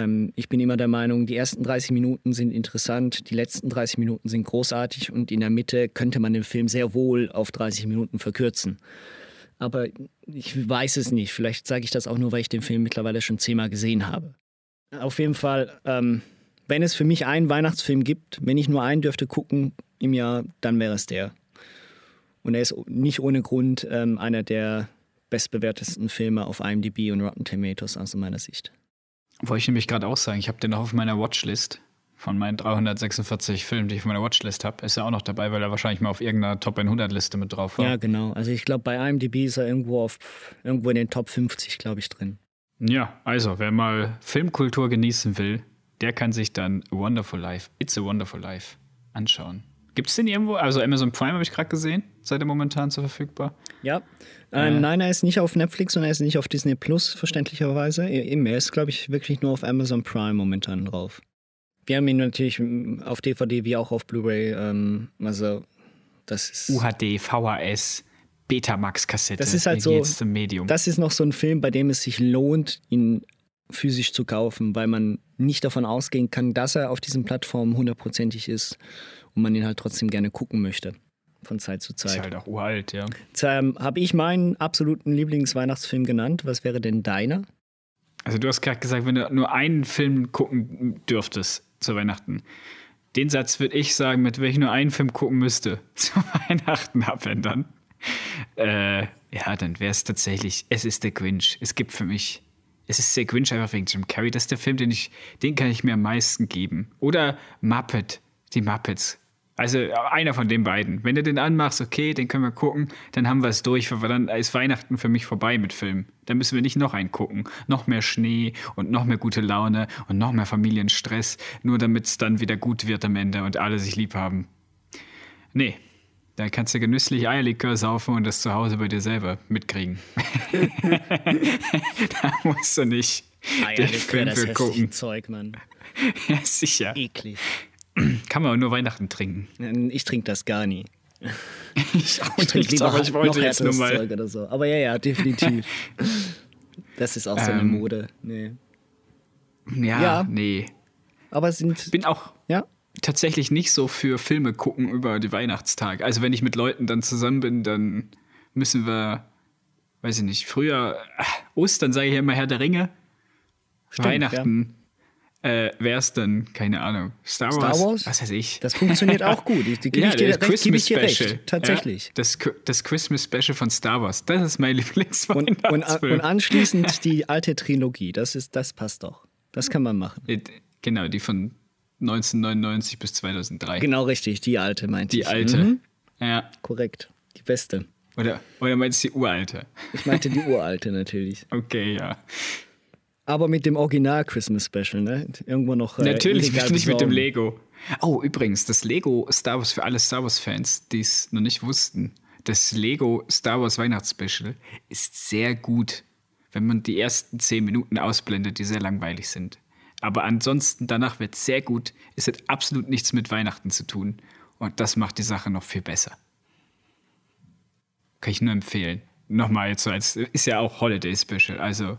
ähm, ich bin immer der Meinung, die ersten 30 Minuten sind interessant, die letzten 30 Minuten sind großartig und in der Mitte könnte man den Film sehr wohl auf 30 Minuten verkürzen. Aber ich weiß es nicht. Vielleicht sage ich das auch nur, weil ich den Film mittlerweile schon zehnmal gesehen habe. Auf jeden Fall, ähm, wenn es für mich einen Weihnachtsfilm gibt, wenn ich nur einen dürfte gucken im Jahr, dann wäre es der. Und er ist nicht ohne Grund ähm, einer der bestbewertesten Filme auf IMDb und Rotten Tomatoes aus meiner Sicht. Wollte ich nämlich gerade auch sagen, ich habe den auch auf meiner Watchlist von meinen 346 Filmen, die ich auf meiner Watchlist habe. Ist er auch noch dabei, weil er wahrscheinlich mal auf irgendeiner Top 100 Liste mit drauf war. Ja, genau. Also ich glaube, bei IMDb ist er irgendwo, auf, irgendwo in den Top 50, glaube ich, drin. Ja, also wer mal Filmkultur genießen will, der kann sich dann A Wonderful Life, It's a Wonderful Life anschauen. Gibt es den irgendwo? Also Amazon Prime habe ich gerade gesehen. Seid ihr momentan so verfügbar? Ja. Ähm, äh. Nein, er ist nicht auf Netflix und er ist nicht auf Disney Plus, verständlicherweise. Er ist, glaube ich, wirklich nur auf Amazon Prime momentan drauf. Wir haben ihn natürlich auf DVD wie auch auf Blu-ray. Ähm, also Das ist, UHD, VHS, Betamax-Kassette. das ist halt so. Das ist noch so ein Film, bei dem es sich lohnt, ihn physisch zu kaufen, weil man nicht davon ausgehen kann, dass er auf diesen Plattformen hundertprozentig ist und man ihn halt trotzdem gerne gucken möchte. Von Zeit zu ist Zeit. halt auch uralt, ja. Ähm, Habe ich meinen absoluten Lieblingsweihnachtsfilm genannt. Was wäre denn deiner? Also du hast gerade gesagt, wenn du nur einen Film gucken dürftest zu Weihnachten. Den Satz würde ich sagen, mit welchem nur einen Film gucken müsste zu Weihnachten abändern. Äh, ja, dann wäre es tatsächlich, es ist der Grinch. Es gibt für mich, es ist der Grinch einfach wegen Jim Carrey. Das ist der Film, den ich, den kann ich mir am meisten geben. Oder Muppet, die Muppets. Also äh, einer von den beiden. Wenn du den anmachst, okay, den können wir gucken, dann haben wir es durch, weil dann ist Weihnachten für mich vorbei mit Filmen. Dann müssen wir nicht noch einen gucken. Noch mehr Schnee und noch mehr gute Laune und noch mehr Familienstress, nur damit es dann wieder gut wird am Ende und alle sich lieb haben. Nee, dann kannst du genüsslich Eierlikör saufen und das zu Hause bei dir selber mitkriegen. da musst du nicht Film das gucken. Zeug, Mann. Ja, sicher. Eklig. Kann man nur Weihnachten trinken. Ich trinke das gar nie. Ich auch Ich trinke lieber aber ich noch wollte jetzt nur mal. Zeug oder so. Aber ja, ja, definitiv. das ist auch so eine Ähm, Mode. Nee. Ja, Ja. nee. Aber sind, Bin auch ja, tatsächlich nicht so für Filme gucken über die Weihnachtstage. Also wenn ich mit Leuten dann zusammen bin, dann müssen wir, weiß ich nicht, früher ah, Ostern sage ich ja immer Herr der Ringe. Stimmt, Weihnachten äh, wäre es dann, keine Ahnung, Star Star Wars, Wars? was weiß ich. das funktioniert auch gut. Ich, die gebe ja, ich dir, das recht, Christmas Special. recht. Tatsächlich. Ja, das, das Christmas Special von Star Wars, das ist mein Und, und, Lieblingsweihnachtsfilm. und anschließend die alte Trilogie. Das, ist, das passt doch. Das kann man machen. Äh, Genau, die von 1999 bis 2003. Genau richtig, die alte meinte Die ich. alte. Mhm, Ja. korrekt. Die beste. Oder, oder meinst du die uralte? Ich meinte die uralte natürlich. Okay, ja. Aber mit dem Original Christmas Special, ne? Irgendwo noch. äh, Natürlich nicht mit dem besorgen. Lego. Oh, übrigens, das Lego Star Wars für alle Star Wars-Fans, die es noch nicht wussten, das Lego Star Wars Weihnachtsspecial ist sehr gut, wenn man die ersten zehn Minuten ausblendet, die sehr langweilig sind. Aber ansonsten danach wird sehr gut. Es hat absolut nichts mit Weihnachten zu tun. Und das macht die Sache noch viel besser. Kann ich nur empfehlen. Nochmal jetzt so als, ist ja auch Holiday Special, also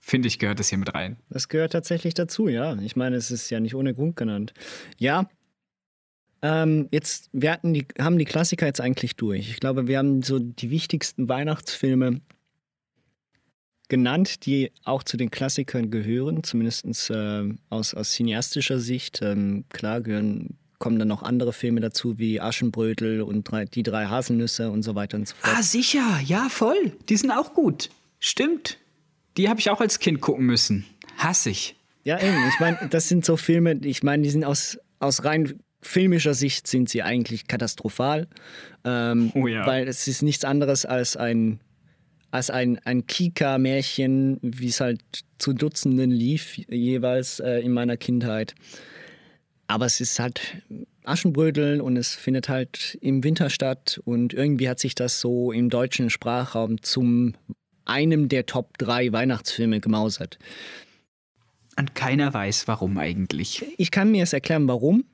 finde ich, gehört das hier mit rein. Das gehört tatsächlich dazu, ja. Ich meine, es ist ja nicht ohne Grund genannt. Ja. Ähm, jetzt, wir hatten die, haben die Klassiker jetzt eigentlich durch. Ich glaube, wir haben so die wichtigsten Weihnachtsfilme genannt, die auch zu den Klassikern gehören, zumindest äh, aus, aus cineastischer Sicht. Ähm, klar gehören, kommen dann noch andere Filme dazu, wie Aschenbrötel und drei, die drei Haselnüsse und so weiter und so fort. Ah, sicher, ja, voll. Die sind auch gut. Stimmt. Die habe ich auch als Kind gucken müssen. Hass ich. Ja, eben. Ich meine, das sind so Filme, ich meine, die sind aus, aus rein filmischer Sicht sind sie eigentlich katastrophal. Ähm, Oh ja. Weil es ist nichts anderes als ein, als ein, ein Kika-Märchen, wie es halt zu Dutzenden lief, jeweils äh, in meiner Kindheit. Aber es ist halt Aschenbrödel und es findet halt im Winter statt und irgendwie hat sich das so im deutschen Sprachraum zum einem der Top 3 Weihnachtsfilme gemausert. Und keiner weiß, warum eigentlich. Ich kann mir es erklären, warum.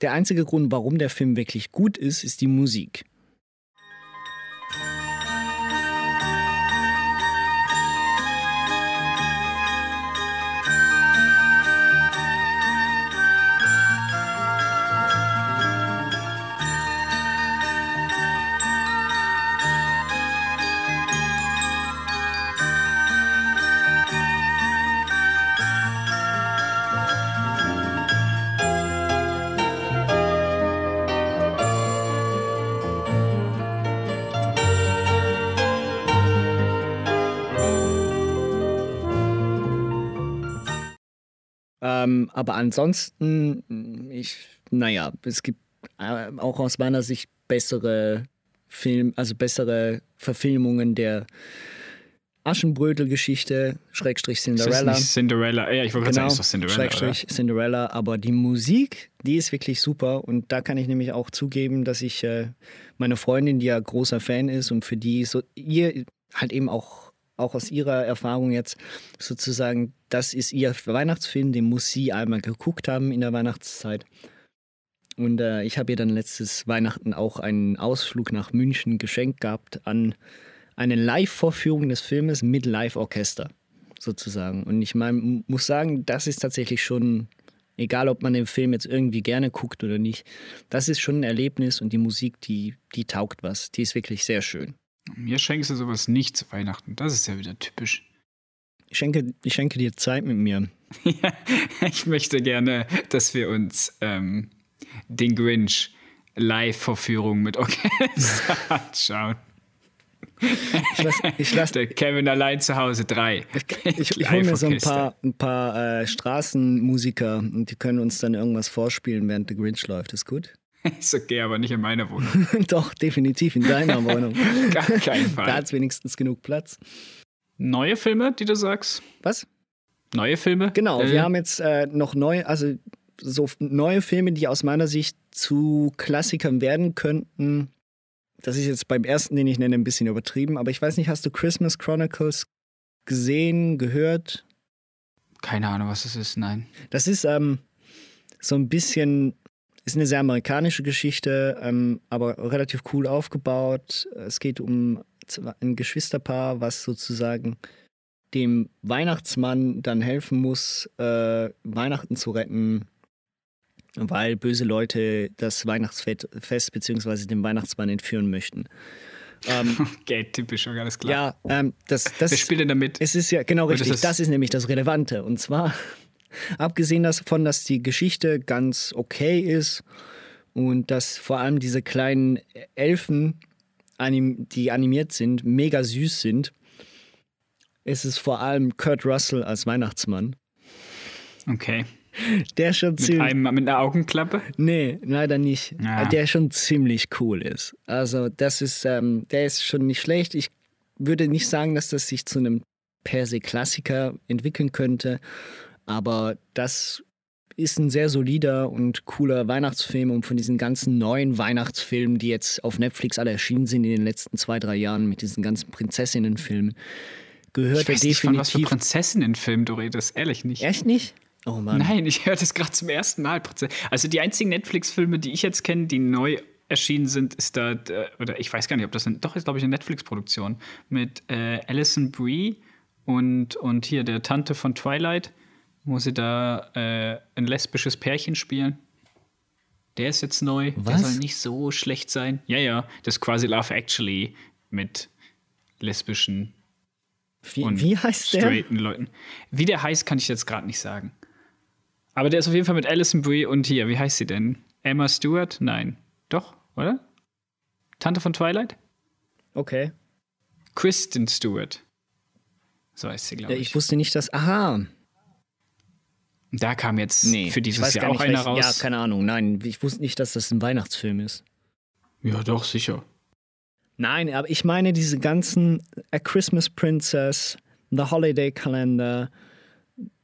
Der einzige Grund, warum der Film wirklich gut ist, ist die Musik. Ähm, aber ansonsten, ich, naja, es gibt äh, auch aus meiner Sicht bessere Film, also bessere Verfilmungen der Aschenbrötel-Geschichte, Schrägstrich Ist das Cinderella. Cinderella? Ja, ich wollte gerade sagen, ist doch Cinderella, oder? Schrägstrich Cinderella, aber die Musik, die ist wirklich super und da kann ich nämlich auch zugeben, dass ich äh, meine Freundin, die ja großer Fan ist und für die so ihr halt eben auch auch aus ihrer Erfahrung jetzt sozusagen, das ist ihr Weihnachtsfilm, den muss sie einmal geguckt haben in der Weihnachtszeit. Und äh, ich habe ihr dann letztes Weihnachten auch einen Ausflug nach München geschenkt gehabt an eine Live-Vorführung des Filmes mit Live-Orchester sozusagen. Und ich mein, muss sagen, das ist tatsächlich schon, egal ob man den Film jetzt irgendwie gerne guckt oder nicht, das ist schon ein Erlebnis und die Musik, die, die taugt was. Die ist wirklich sehr schön. Mir schenkst du sowas nicht zu Weihnachten. Das ist ja wieder typisch. Ich schenke, ich schenke dir Zeit mit mir. ich möchte gerne, dass wir uns ähm, den Grinch Live-Vorführung mit Orchester anschauen. Ich lass, ich lass, Der Kevin allein zu Hause 3. Ich, ich, ich hole mir so ein paar, ein paar äh, Straßenmusiker und die können uns dann irgendwas vorspielen, während der Grinch läuft. Ist gut? Ist okay, aber nicht in meiner Wohnung. Doch, definitiv in deiner Wohnung. Gar keinen Fall. Da hat es wenigstens genug Platz. Neue Filme, die du sagst? Was? Neue Filme? Genau, äh, wir haben jetzt äh, noch neue, also so neue Filme, die aus meiner Sicht zu Klassikern werden könnten. Das ist jetzt beim ersten, den ich nenne, ein bisschen übertrieben, aber ich weiß nicht, hast du Christmas Chronicles gesehen, gehört? Keine Ahnung, was das ist, nein. Das ist ähm, so ein bisschen, ist eine sehr amerikanische Geschichte, ähm, aber relativ cool aufgebaut. Es geht um ein Geschwisterpaar, was sozusagen dem Weihnachtsmann dann helfen muss, äh, Weihnachten zu retten weil böse Leute das Weihnachtsfest bzw. den Weihnachtsmann entführen möchten. Ähm, okay, typisch, alles klar. Ja, ähm, das, das. Wer spielt denn damit? Es ist ja, genau richtig. Das, das ist nämlich das Relevante. Und zwar, abgesehen davon, dass die Geschichte ganz okay ist und dass vor allem diese kleinen Elfen, die animiert sind, mega süß sind, ist es vor allem Kurt Russell als Weihnachtsmann. Okay. Der schon ziemlich. Mit, einem, mit einer Augenklappe? Nee, leider nicht. Ja. Der schon ziemlich cool ist. Also, das ist, ähm, der ist schon nicht schlecht. Ich würde nicht sagen, dass das sich zu einem per se Klassiker entwickeln könnte, aber das ist ein sehr solider und cooler Weihnachtsfilm und von diesen ganzen neuen Weihnachtsfilmen, die jetzt auf Netflix alle erschienen sind in den letzten zwei, drei Jahren mit diesen ganzen Prinzessinnenfilmen, gehört ich weiß er definitiv. Nicht, von was für Prinzessinnenfilm du redest, ehrlich nicht. Echt nicht? Oh Mann. Nein, ich höre das gerade zum ersten Mal. Also die einzigen Netflix-Filme, die ich jetzt kenne, die neu erschienen sind, ist da, oder ich weiß gar nicht, ob das ein, doch ist, glaube ich, eine Netflix-Produktion mit äh, Alison Brie und, und hier der Tante von Twilight, wo sie da äh, ein lesbisches Pärchen spielen. Der ist jetzt neu. Was? Der soll nicht so schlecht sein. Ja, ja, das ist quasi Love Actually mit lesbischen wie, und wie heißt straighten der? Leuten. Wie der heißt, kann ich jetzt gerade nicht sagen. Aber der ist auf jeden Fall mit Alison Brie und hier, wie heißt sie denn? Emma Stewart? Nein. Doch, oder? Tante von Twilight? Okay. Kristen Stewart. So heißt sie, glaube ich. Ich wusste nicht, dass. Aha. Da kam jetzt nee, für dieses Jahr auch einer raus. Ja, keine Ahnung. Nein, ich wusste nicht, dass das ein Weihnachtsfilm ist. Ja, doch, sicher. Nein, aber ich meine diese ganzen A Christmas Princess, The Holiday Calendar,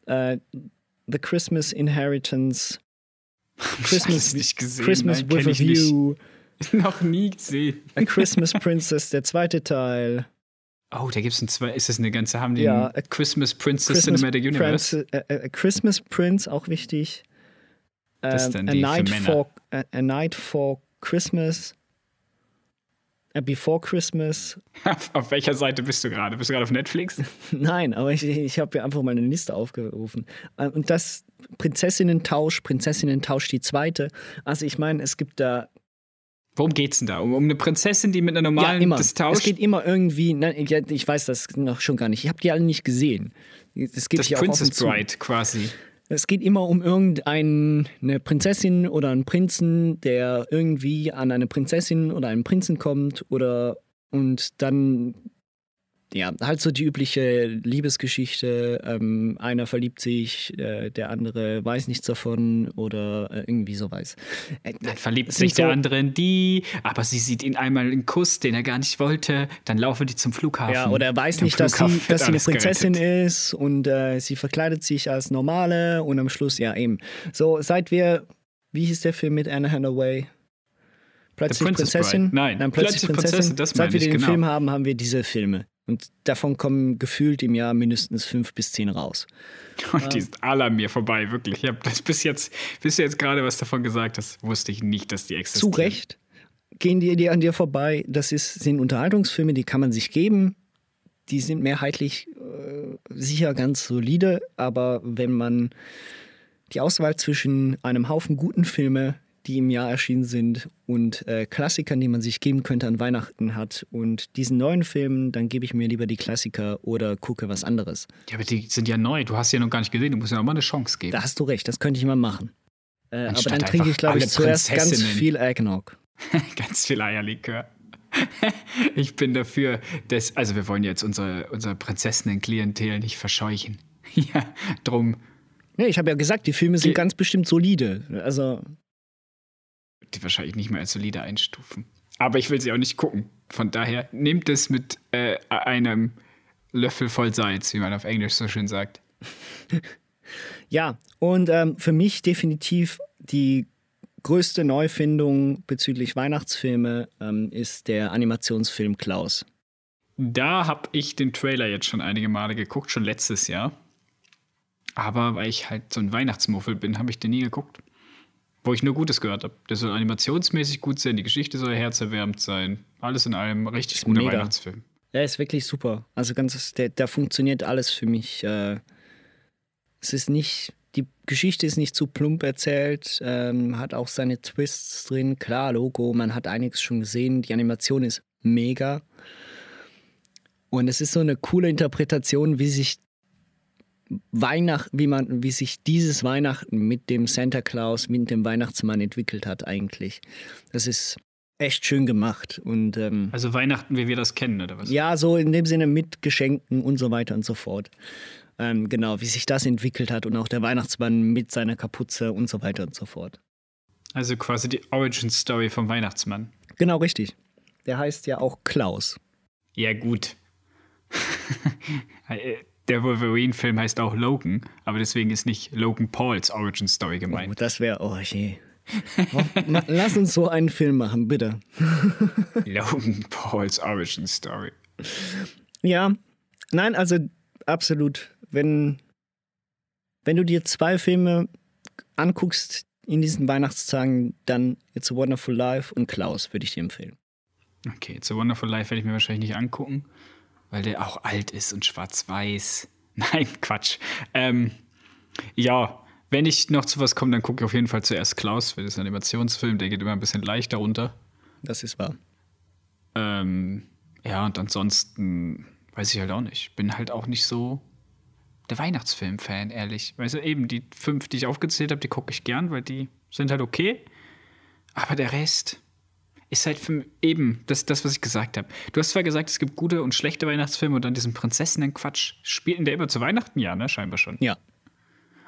äh, The Christmas Inheritance. Christmas, nicht gesehen. Christmas Nein, with a View. Noch nie gesehen. A Christmas Princess, der zweite Teil. Oh, da gibt es ein zwei. Ist das eine ganze? Haben die ja, a Christmas Princess Christmas Cinematic Universe? Prince, a, a, Christmas Prince, auch wichtig. Das ist dann ähm, die a, night für Männer. For, a, a Night for Christmas. Before Christmas. auf welcher Seite bist du gerade? Bist du gerade auf Netflix? Nein, aber ich, ich habe ja einfach mal eine Liste aufgerufen. Äh, und das Prinzessinnen-Tausch, Prinzessinnen-Tausch die zweite. Also ich meine, es gibt da. Worum geht's denn da? Um, um eine Prinzessin, die mit einer normalen ja, immer. das tauscht? Es geht immer irgendwie. Nein, ich, weiß das noch schon gar nicht. Ich habe die alle nicht gesehen. Das, das Princess Bride quasi. Es geht immer um irgendeine Prinzessin oder einen Prinzen, der irgendwie an eine Prinzessin oder einen Prinzen kommt oder und dann ja, halt so die übliche Liebesgeschichte. Ähm, einer verliebt sich, äh, der andere weiß nichts davon oder äh, irgendwie so weiß. Äh, dann verliebt sich der andere in die, aber sie sieht ihn einmal einen Kuss, den er gar nicht wollte. Dann laufen die zum Flughafen. Ja, oder er weiß nicht, dass sie, dass sie eine Prinzessin gerettet. ist und äh, sie verkleidet sich als normale und am Schluss, ja, eben. So, seit wir, wie hieß der Film mit Anna Hathaway? Plötzlich Prinzessin? Nein, Nein plötzlich, plötzlich Prinzessin. Prinzessin. Das Seit wir den genau. Film haben, haben wir diese Filme. Und davon kommen gefühlt im Jahr mindestens fünf bis zehn raus. Und die sind alle an mir vorbei, wirklich. Ich habe das bis jetzt, bis du jetzt gerade was davon gesagt hast, wusste ich nicht, dass die existieren. Zu Recht gehen die, die an dir vorbei. Das ist, sind Unterhaltungsfilme, die kann man sich geben. Die sind mehrheitlich äh, sicher ganz solide, aber wenn man die Auswahl zwischen einem Haufen guten Filme, die im Jahr erschienen sind, und äh, Klassikern, die man sich geben könnte an Weihnachten hat, und diesen neuen Filmen, dann gebe ich mir lieber die Klassiker oder gucke was anderes. Ja, aber die sind ja neu. Du hast sie ja noch gar nicht gesehen. Du musst ja noch mal eine Chance geben. Da hast du recht, das könnte ich mal machen. Äh, aber dann trinke ich, glaube ich, zuerst ganz viel Eggnog. Ganz viel Eierlikör. ich bin dafür, dass, also wir wollen jetzt unsere, unsere Prinzessinnen-Klientel nicht verscheuchen. ja, drum, Nee, ich habe ja gesagt, die Filme sind Ge- ganz bestimmt solide. Also, die wahrscheinlich nicht mehr als solide einstufen. Aber ich will sie auch nicht gucken. Von daher nehmt es mit äh, einem Löffel voll Salz, wie man auf Englisch so schön sagt. ja, und ähm, für mich definitiv die größte Neufindung bezüglich Weihnachtsfilme ähm, ist der Animationsfilm Klaus. Da habe ich den Trailer jetzt schon einige Male geguckt, schon letztes Jahr. Aber weil ich halt so ein Weihnachtsmuffel bin, habe ich den nie geguckt. Wo ich nur Gutes gehört habe. Der soll animationsmäßig gut sein, die Geschichte soll herzerwärmend sein. Alles in allem richtig Ist guter mega. Weihnachtsfilm. Der ist wirklich super. Also ganz, der, da funktioniert alles für mich. Äh, es ist nicht, die Geschichte ist nicht zu plump erzählt, ähm, hat auch seine Twists drin. Klar, Logo, man hat einiges schon gesehen. Die Animation ist mega. Und es ist so eine coole Interpretation, wie sich Weihnacht, wie man, wie sich dieses Weihnachten mit dem Santa Claus, mit dem Weihnachtsmann entwickelt hat eigentlich. Das ist echt schön gemacht und ähm, Also Weihnachten, wie wir das kennen, oder was? ja, so in dem Sinne mit Geschenken und so weiter und so fort. Ähm, genau, wie sich das entwickelt hat und auch der Weihnachtsmann mit seiner Kapuze und so weiter und so fort. Also quasi die Origin Story vom Weihnachtsmann. Genau, richtig. Der heißt ja auch Klaus. Ja, gut. Der Wolverine-Film heißt auch Logan, aber deswegen ist nicht Logan Pauls Origin Story Oh, gemeint. das wäre, oh je. Oh, Lass uns so einen Film machen, bitte. Logan Pauls Origin Story. Ja, nein, also absolut. Wenn, wenn du dir zwei Filme anguckst in diesen Weihnachtstagen, dann It's a Wonderful Life und Klaus würde ich dir empfehlen. Okay, It's a Wonderful Life werde ich mir wahrscheinlich nicht angucken, weil der auch alt ist und schwarz-weiß. Nein, Quatsch. Ähm, ja, wenn ich noch zu was komme, dann gucke ich auf jeden Fall zuerst Klaus, weil das ist ein Animationsfilm, der geht immer ein bisschen leichter runter. Das ist wahr. Ähm, ja, und ansonsten weiß ich halt auch nicht. Bin halt auch nicht so der Weihnachtsfilm-Fan, ehrlich. Weißt du, eben die fünf, die ich aufgezählt habe, die gucke ich gern, weil die sind halt okay. Aber der Rest ist halt für eben das, das was ich gesagt habe. Du hast zwar gesagt, es gibt gute und schlechte Weihnachtsfilme und dann diesen Prinzessinnen-Quatsch. Spielt der immer zu Weihnachten? Ja, ne? Scheinbar schon. Ja.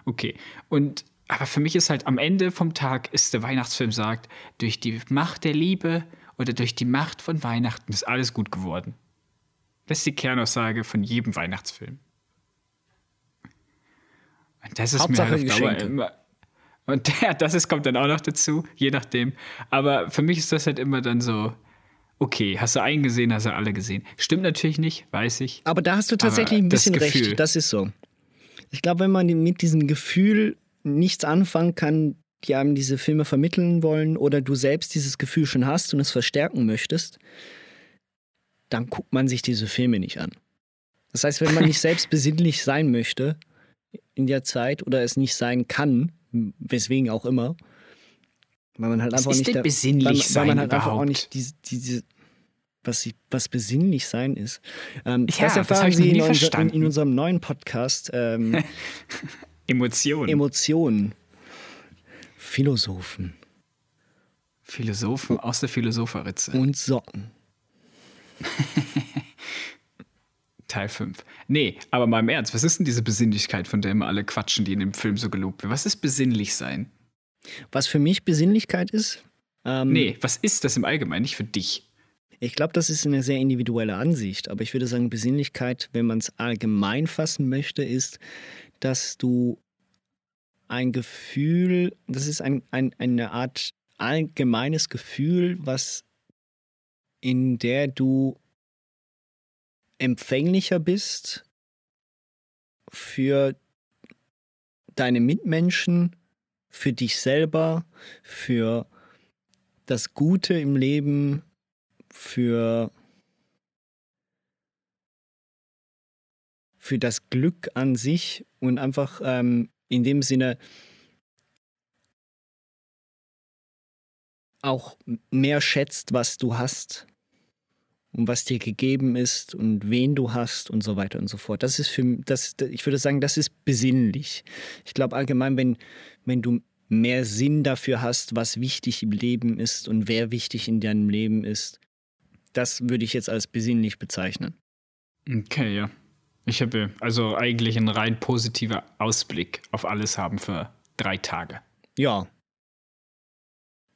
Okay. Und aber für mich ist halt am Ende vom Tag ist der Weihnachtsfilm sagt, durch die Macht der Liebe oder durch die Macht von Weihnachten ist alles gut geworden. Das ist die Kernaussage von jedem Weihnachtsfilm. Und das ist Hauptsache mir halt auf Dauer Geschenke. immer. Und der, das ist, kommt dann auch noch dazu, je nachdem. Aber für mich ist das halt immer dann so, okay, hast du einen gesehen, hast du alle gesehen. Stimmt natürlich nicht, weiß ich. Aber da hast du tatsächlich Aber ein das bisschen Gefühl. recht. Das ist so. Ich glaube, wenn man mit diesem Gefühl nichts anfangen kann, die einem diese Filme vermitteln wollen oder du selbst dieses Gefühl schon hast und es verstärken möchtest, dann guckt man sich diese Filme nicht an. Das heißt, wenn man nicht selbst besinnlich sein möchte in der Zeit oder es nicht sein kann, weswegen auch immer, weil man halt Was einfach ist nicht denn der- besinnlich weil, weil sein man halt einfach auch überhaupt? nicht diese, diese was, was besinnlich sein ist. Ähm, Ja, das das erfahren noch Sie nie in, unser, in, in unserem neuen Podcast ähm, Emotionen. Emotionen. Philosophen Philosophen aus der Philosopheritze. und Socken. Teil 5. Nee, aber mal im Ernst, was ist denn diese Besinnlichkeit, von der immer alle quatschen, die in dem Film so gelobt wird? Was ist besinnlich sein? Was für mich Besinnlichkeit ist, ähm, Nee, was ist das im Allgemeinen, nicht für dich? ich glaube, das ist eine sehr individuelle Ansicht, aber ich würde sagen, Besinnlichkeit, wenn man es allgemein fassen möchte, ist, dass du ein Gefühl, das ist ein, ein, eine Art allgemeines Gefühl, was in der du empfänglicher bist für deine Mitmenschen, für dich selber, für das Gute im Leben, für, für das Glück an sich und einfach ähm, in dem Sinne auch mehr schätzt, was du hast und was dir gegeben ist und wen du hast und so weiter und so fort. Das ist für das, ich würde sagen, das ist besinnlich. Ich glaube allgemein, wenn, wenn du mehr Sinn dafür hast, was wichtig im Leben ist und wer wichtig in deinem Leben ist, das würde ich jetzt als besinnlich bezeichnen. Okay, ja. Ich habe also eigentlich einen rein positiver Ausblick auf alles haben für drei Tage. Ja.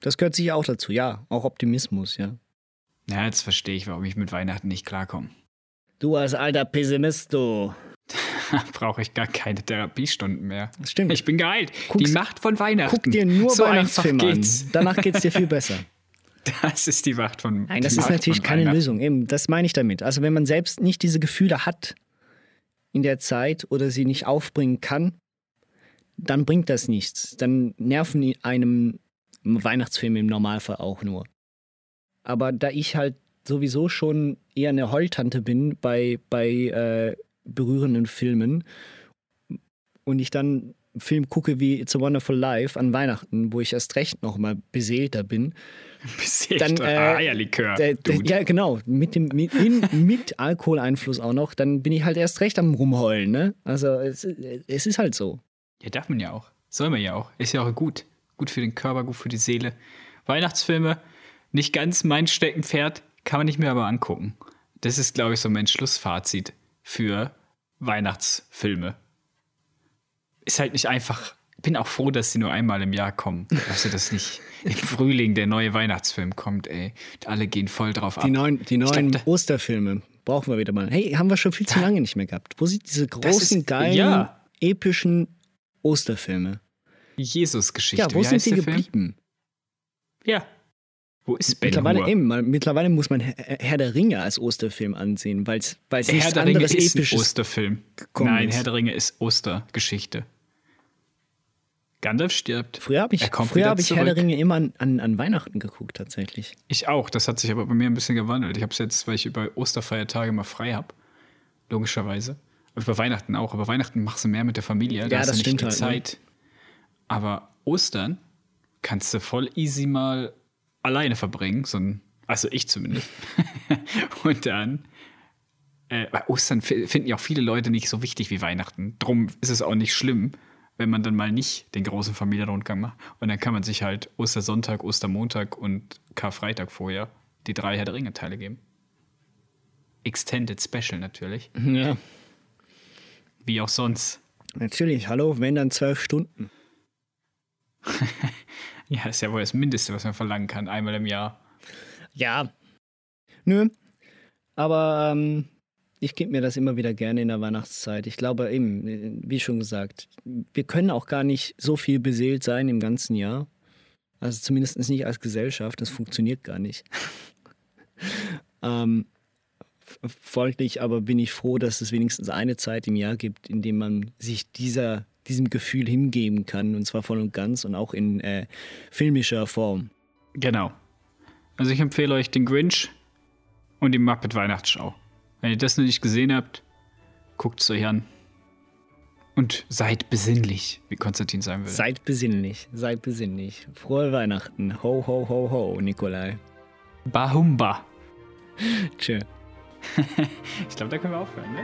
Das gehört sicher auch dazu, ja. Auch Optimismus, ja. Ja, jetzt verstehe ich, warum ich mit Weihnachten nicht klarkomme. Du als alter Pessimist, du. Brauche ich gar keine Therapiestunden mehr. Das stimmt. Ich bin geheilt. Guck's, die Macht von Weihnachten. Guck dir nur so Weihnachtsfilme an. Danach geht es dir viel besser. Das ist die Macht von Nein, das ist natürlich keine Lösung. Eben, das meine ich damit. Also wenn man selbst nicht diese Gefühle hat in der Zeit oder sie nicht aufbringen kann, dann bringt das nichts. Dann nerven einem Weihnachtsfilme im Normalfall auch nur. Aber da ich halt sowieso schon eher eine Heultante bin bei, bei äh, berührenden Filmen und ich dann einen Film gucke wie It's a Wonderful Life an Weihnachten, wo ich erst recht nochmal beseelter bin. Beseelter dann, äh, Eierlikör. Der, ja, genau. Mit, dem, mit, in, mit Alkoholeinfluss auch noch. Dann bin ich halt erst recht am Rumheulen. Ne? Also es, es ist halt so. Ja, darf man ja auch. Soll man ja auch. Ist ja auch gut. Gut für den Körper, gut für die Seele. Weihnachtsfilme, nicht ganz mein Steckenpferd, kann man nicht mehr aber angucken. Das ist, glaube ich, so mein Schlussfazit für Weihnachtsfilme. Ist halt nicht einfach. Bin auch froh, dass sie nur einmal im Jahr kommen. Also, dass nicht im Frühling der neue Weihnachtsfilm kommt, ey. Alle gehen voll drauf die ab. Neuen, die neuen glaub, Osterfilme brauchen wir wieder mal. Hey, haben wir schon viel zu lange nicht mehr gehabt. Wo sind diese großen, ist, geilen, ja. epischen Osterfilme? Jesus-Geschichte. Ja, wo Wie sind die geblieben? Ja, wo ist Ben mittlerweile, Hur? eben, mittlerweile muss man Herr der Ringe als Osterfilm ansehen, weil es Herr der Ringe ist Episches ein Osterfilm. Nein. Herr der Ringe ist Ostergeschichte. Gandalf stirbt. Früher habe ich, früher hab ich Herr der Ringe immer an, an, an, Weihnachten geguckt, tatsächlich. Ich auch. Das hat sich aber bei mir ein bisschen gewandelt. Ich habe es jetzt, weil ich über Osterfeiertage mal frei habe. Logischerweise. Und über Weihnachten auch. Aber Weihnachten machst du mehr mit der Familie. Da ja, hast das du nicht stimmt die halt, Zeit. Ne? Aber Ostern kannst du voll easy mal alleine verbringen, so ein, also ich zumindest. und dann, äh, bei Ostern finden ja auch viele Leute nicht so wichtig wie Weihnachten. Drum ist es auch nicht schlimm, wenn man dann mal nicht den großen Familienrundgang macht. Und dann kann man sich halt Ostersonntag, Ostermontag und Karfreitag vorher die drei Herr der Ringe-Teile geben. Extended Special natürlich. Ja. Wie auch sonst. Natürlich, hallo, wenn dann zwölf Stunden. Ja, ist ja wohl das Mindeste, was man verlangen kann, einmal im Jahr. Ja. Nö. Aber ähm, ich gebe mir das immer wieder gerne in der Weihnachtszeit. Ich glaube eben, wie schon gesagt, wir können auch gar nicht so viel beseelt sein im ganzen Jahr. Also zumindest nicht als Gesellschaft. Das funktioniert gar nicht. ähm, folglich aber bin ich froh, dass es wenigstens eine Zeit im Jahr gibt, in dem man sich dieser diesem Gefühl hingeben kann, und zwar voll und ganz und auch in äh, filmischer Form. Genau. Also ich empfehle euch den Grinch und die Muppet Weihnachtsschau. Wenn ihr das noch nicht gesehen habt, guckt es euch an. Und seid besinnlich, wie Konstantin sagen würde. Seid besinnlich, seid besinnlich. Frohe Weihnachten. Ho, ho, ho, ho, Nikolai. Bahumba. Tschö. ich glaube, da können wir aufhören, ne?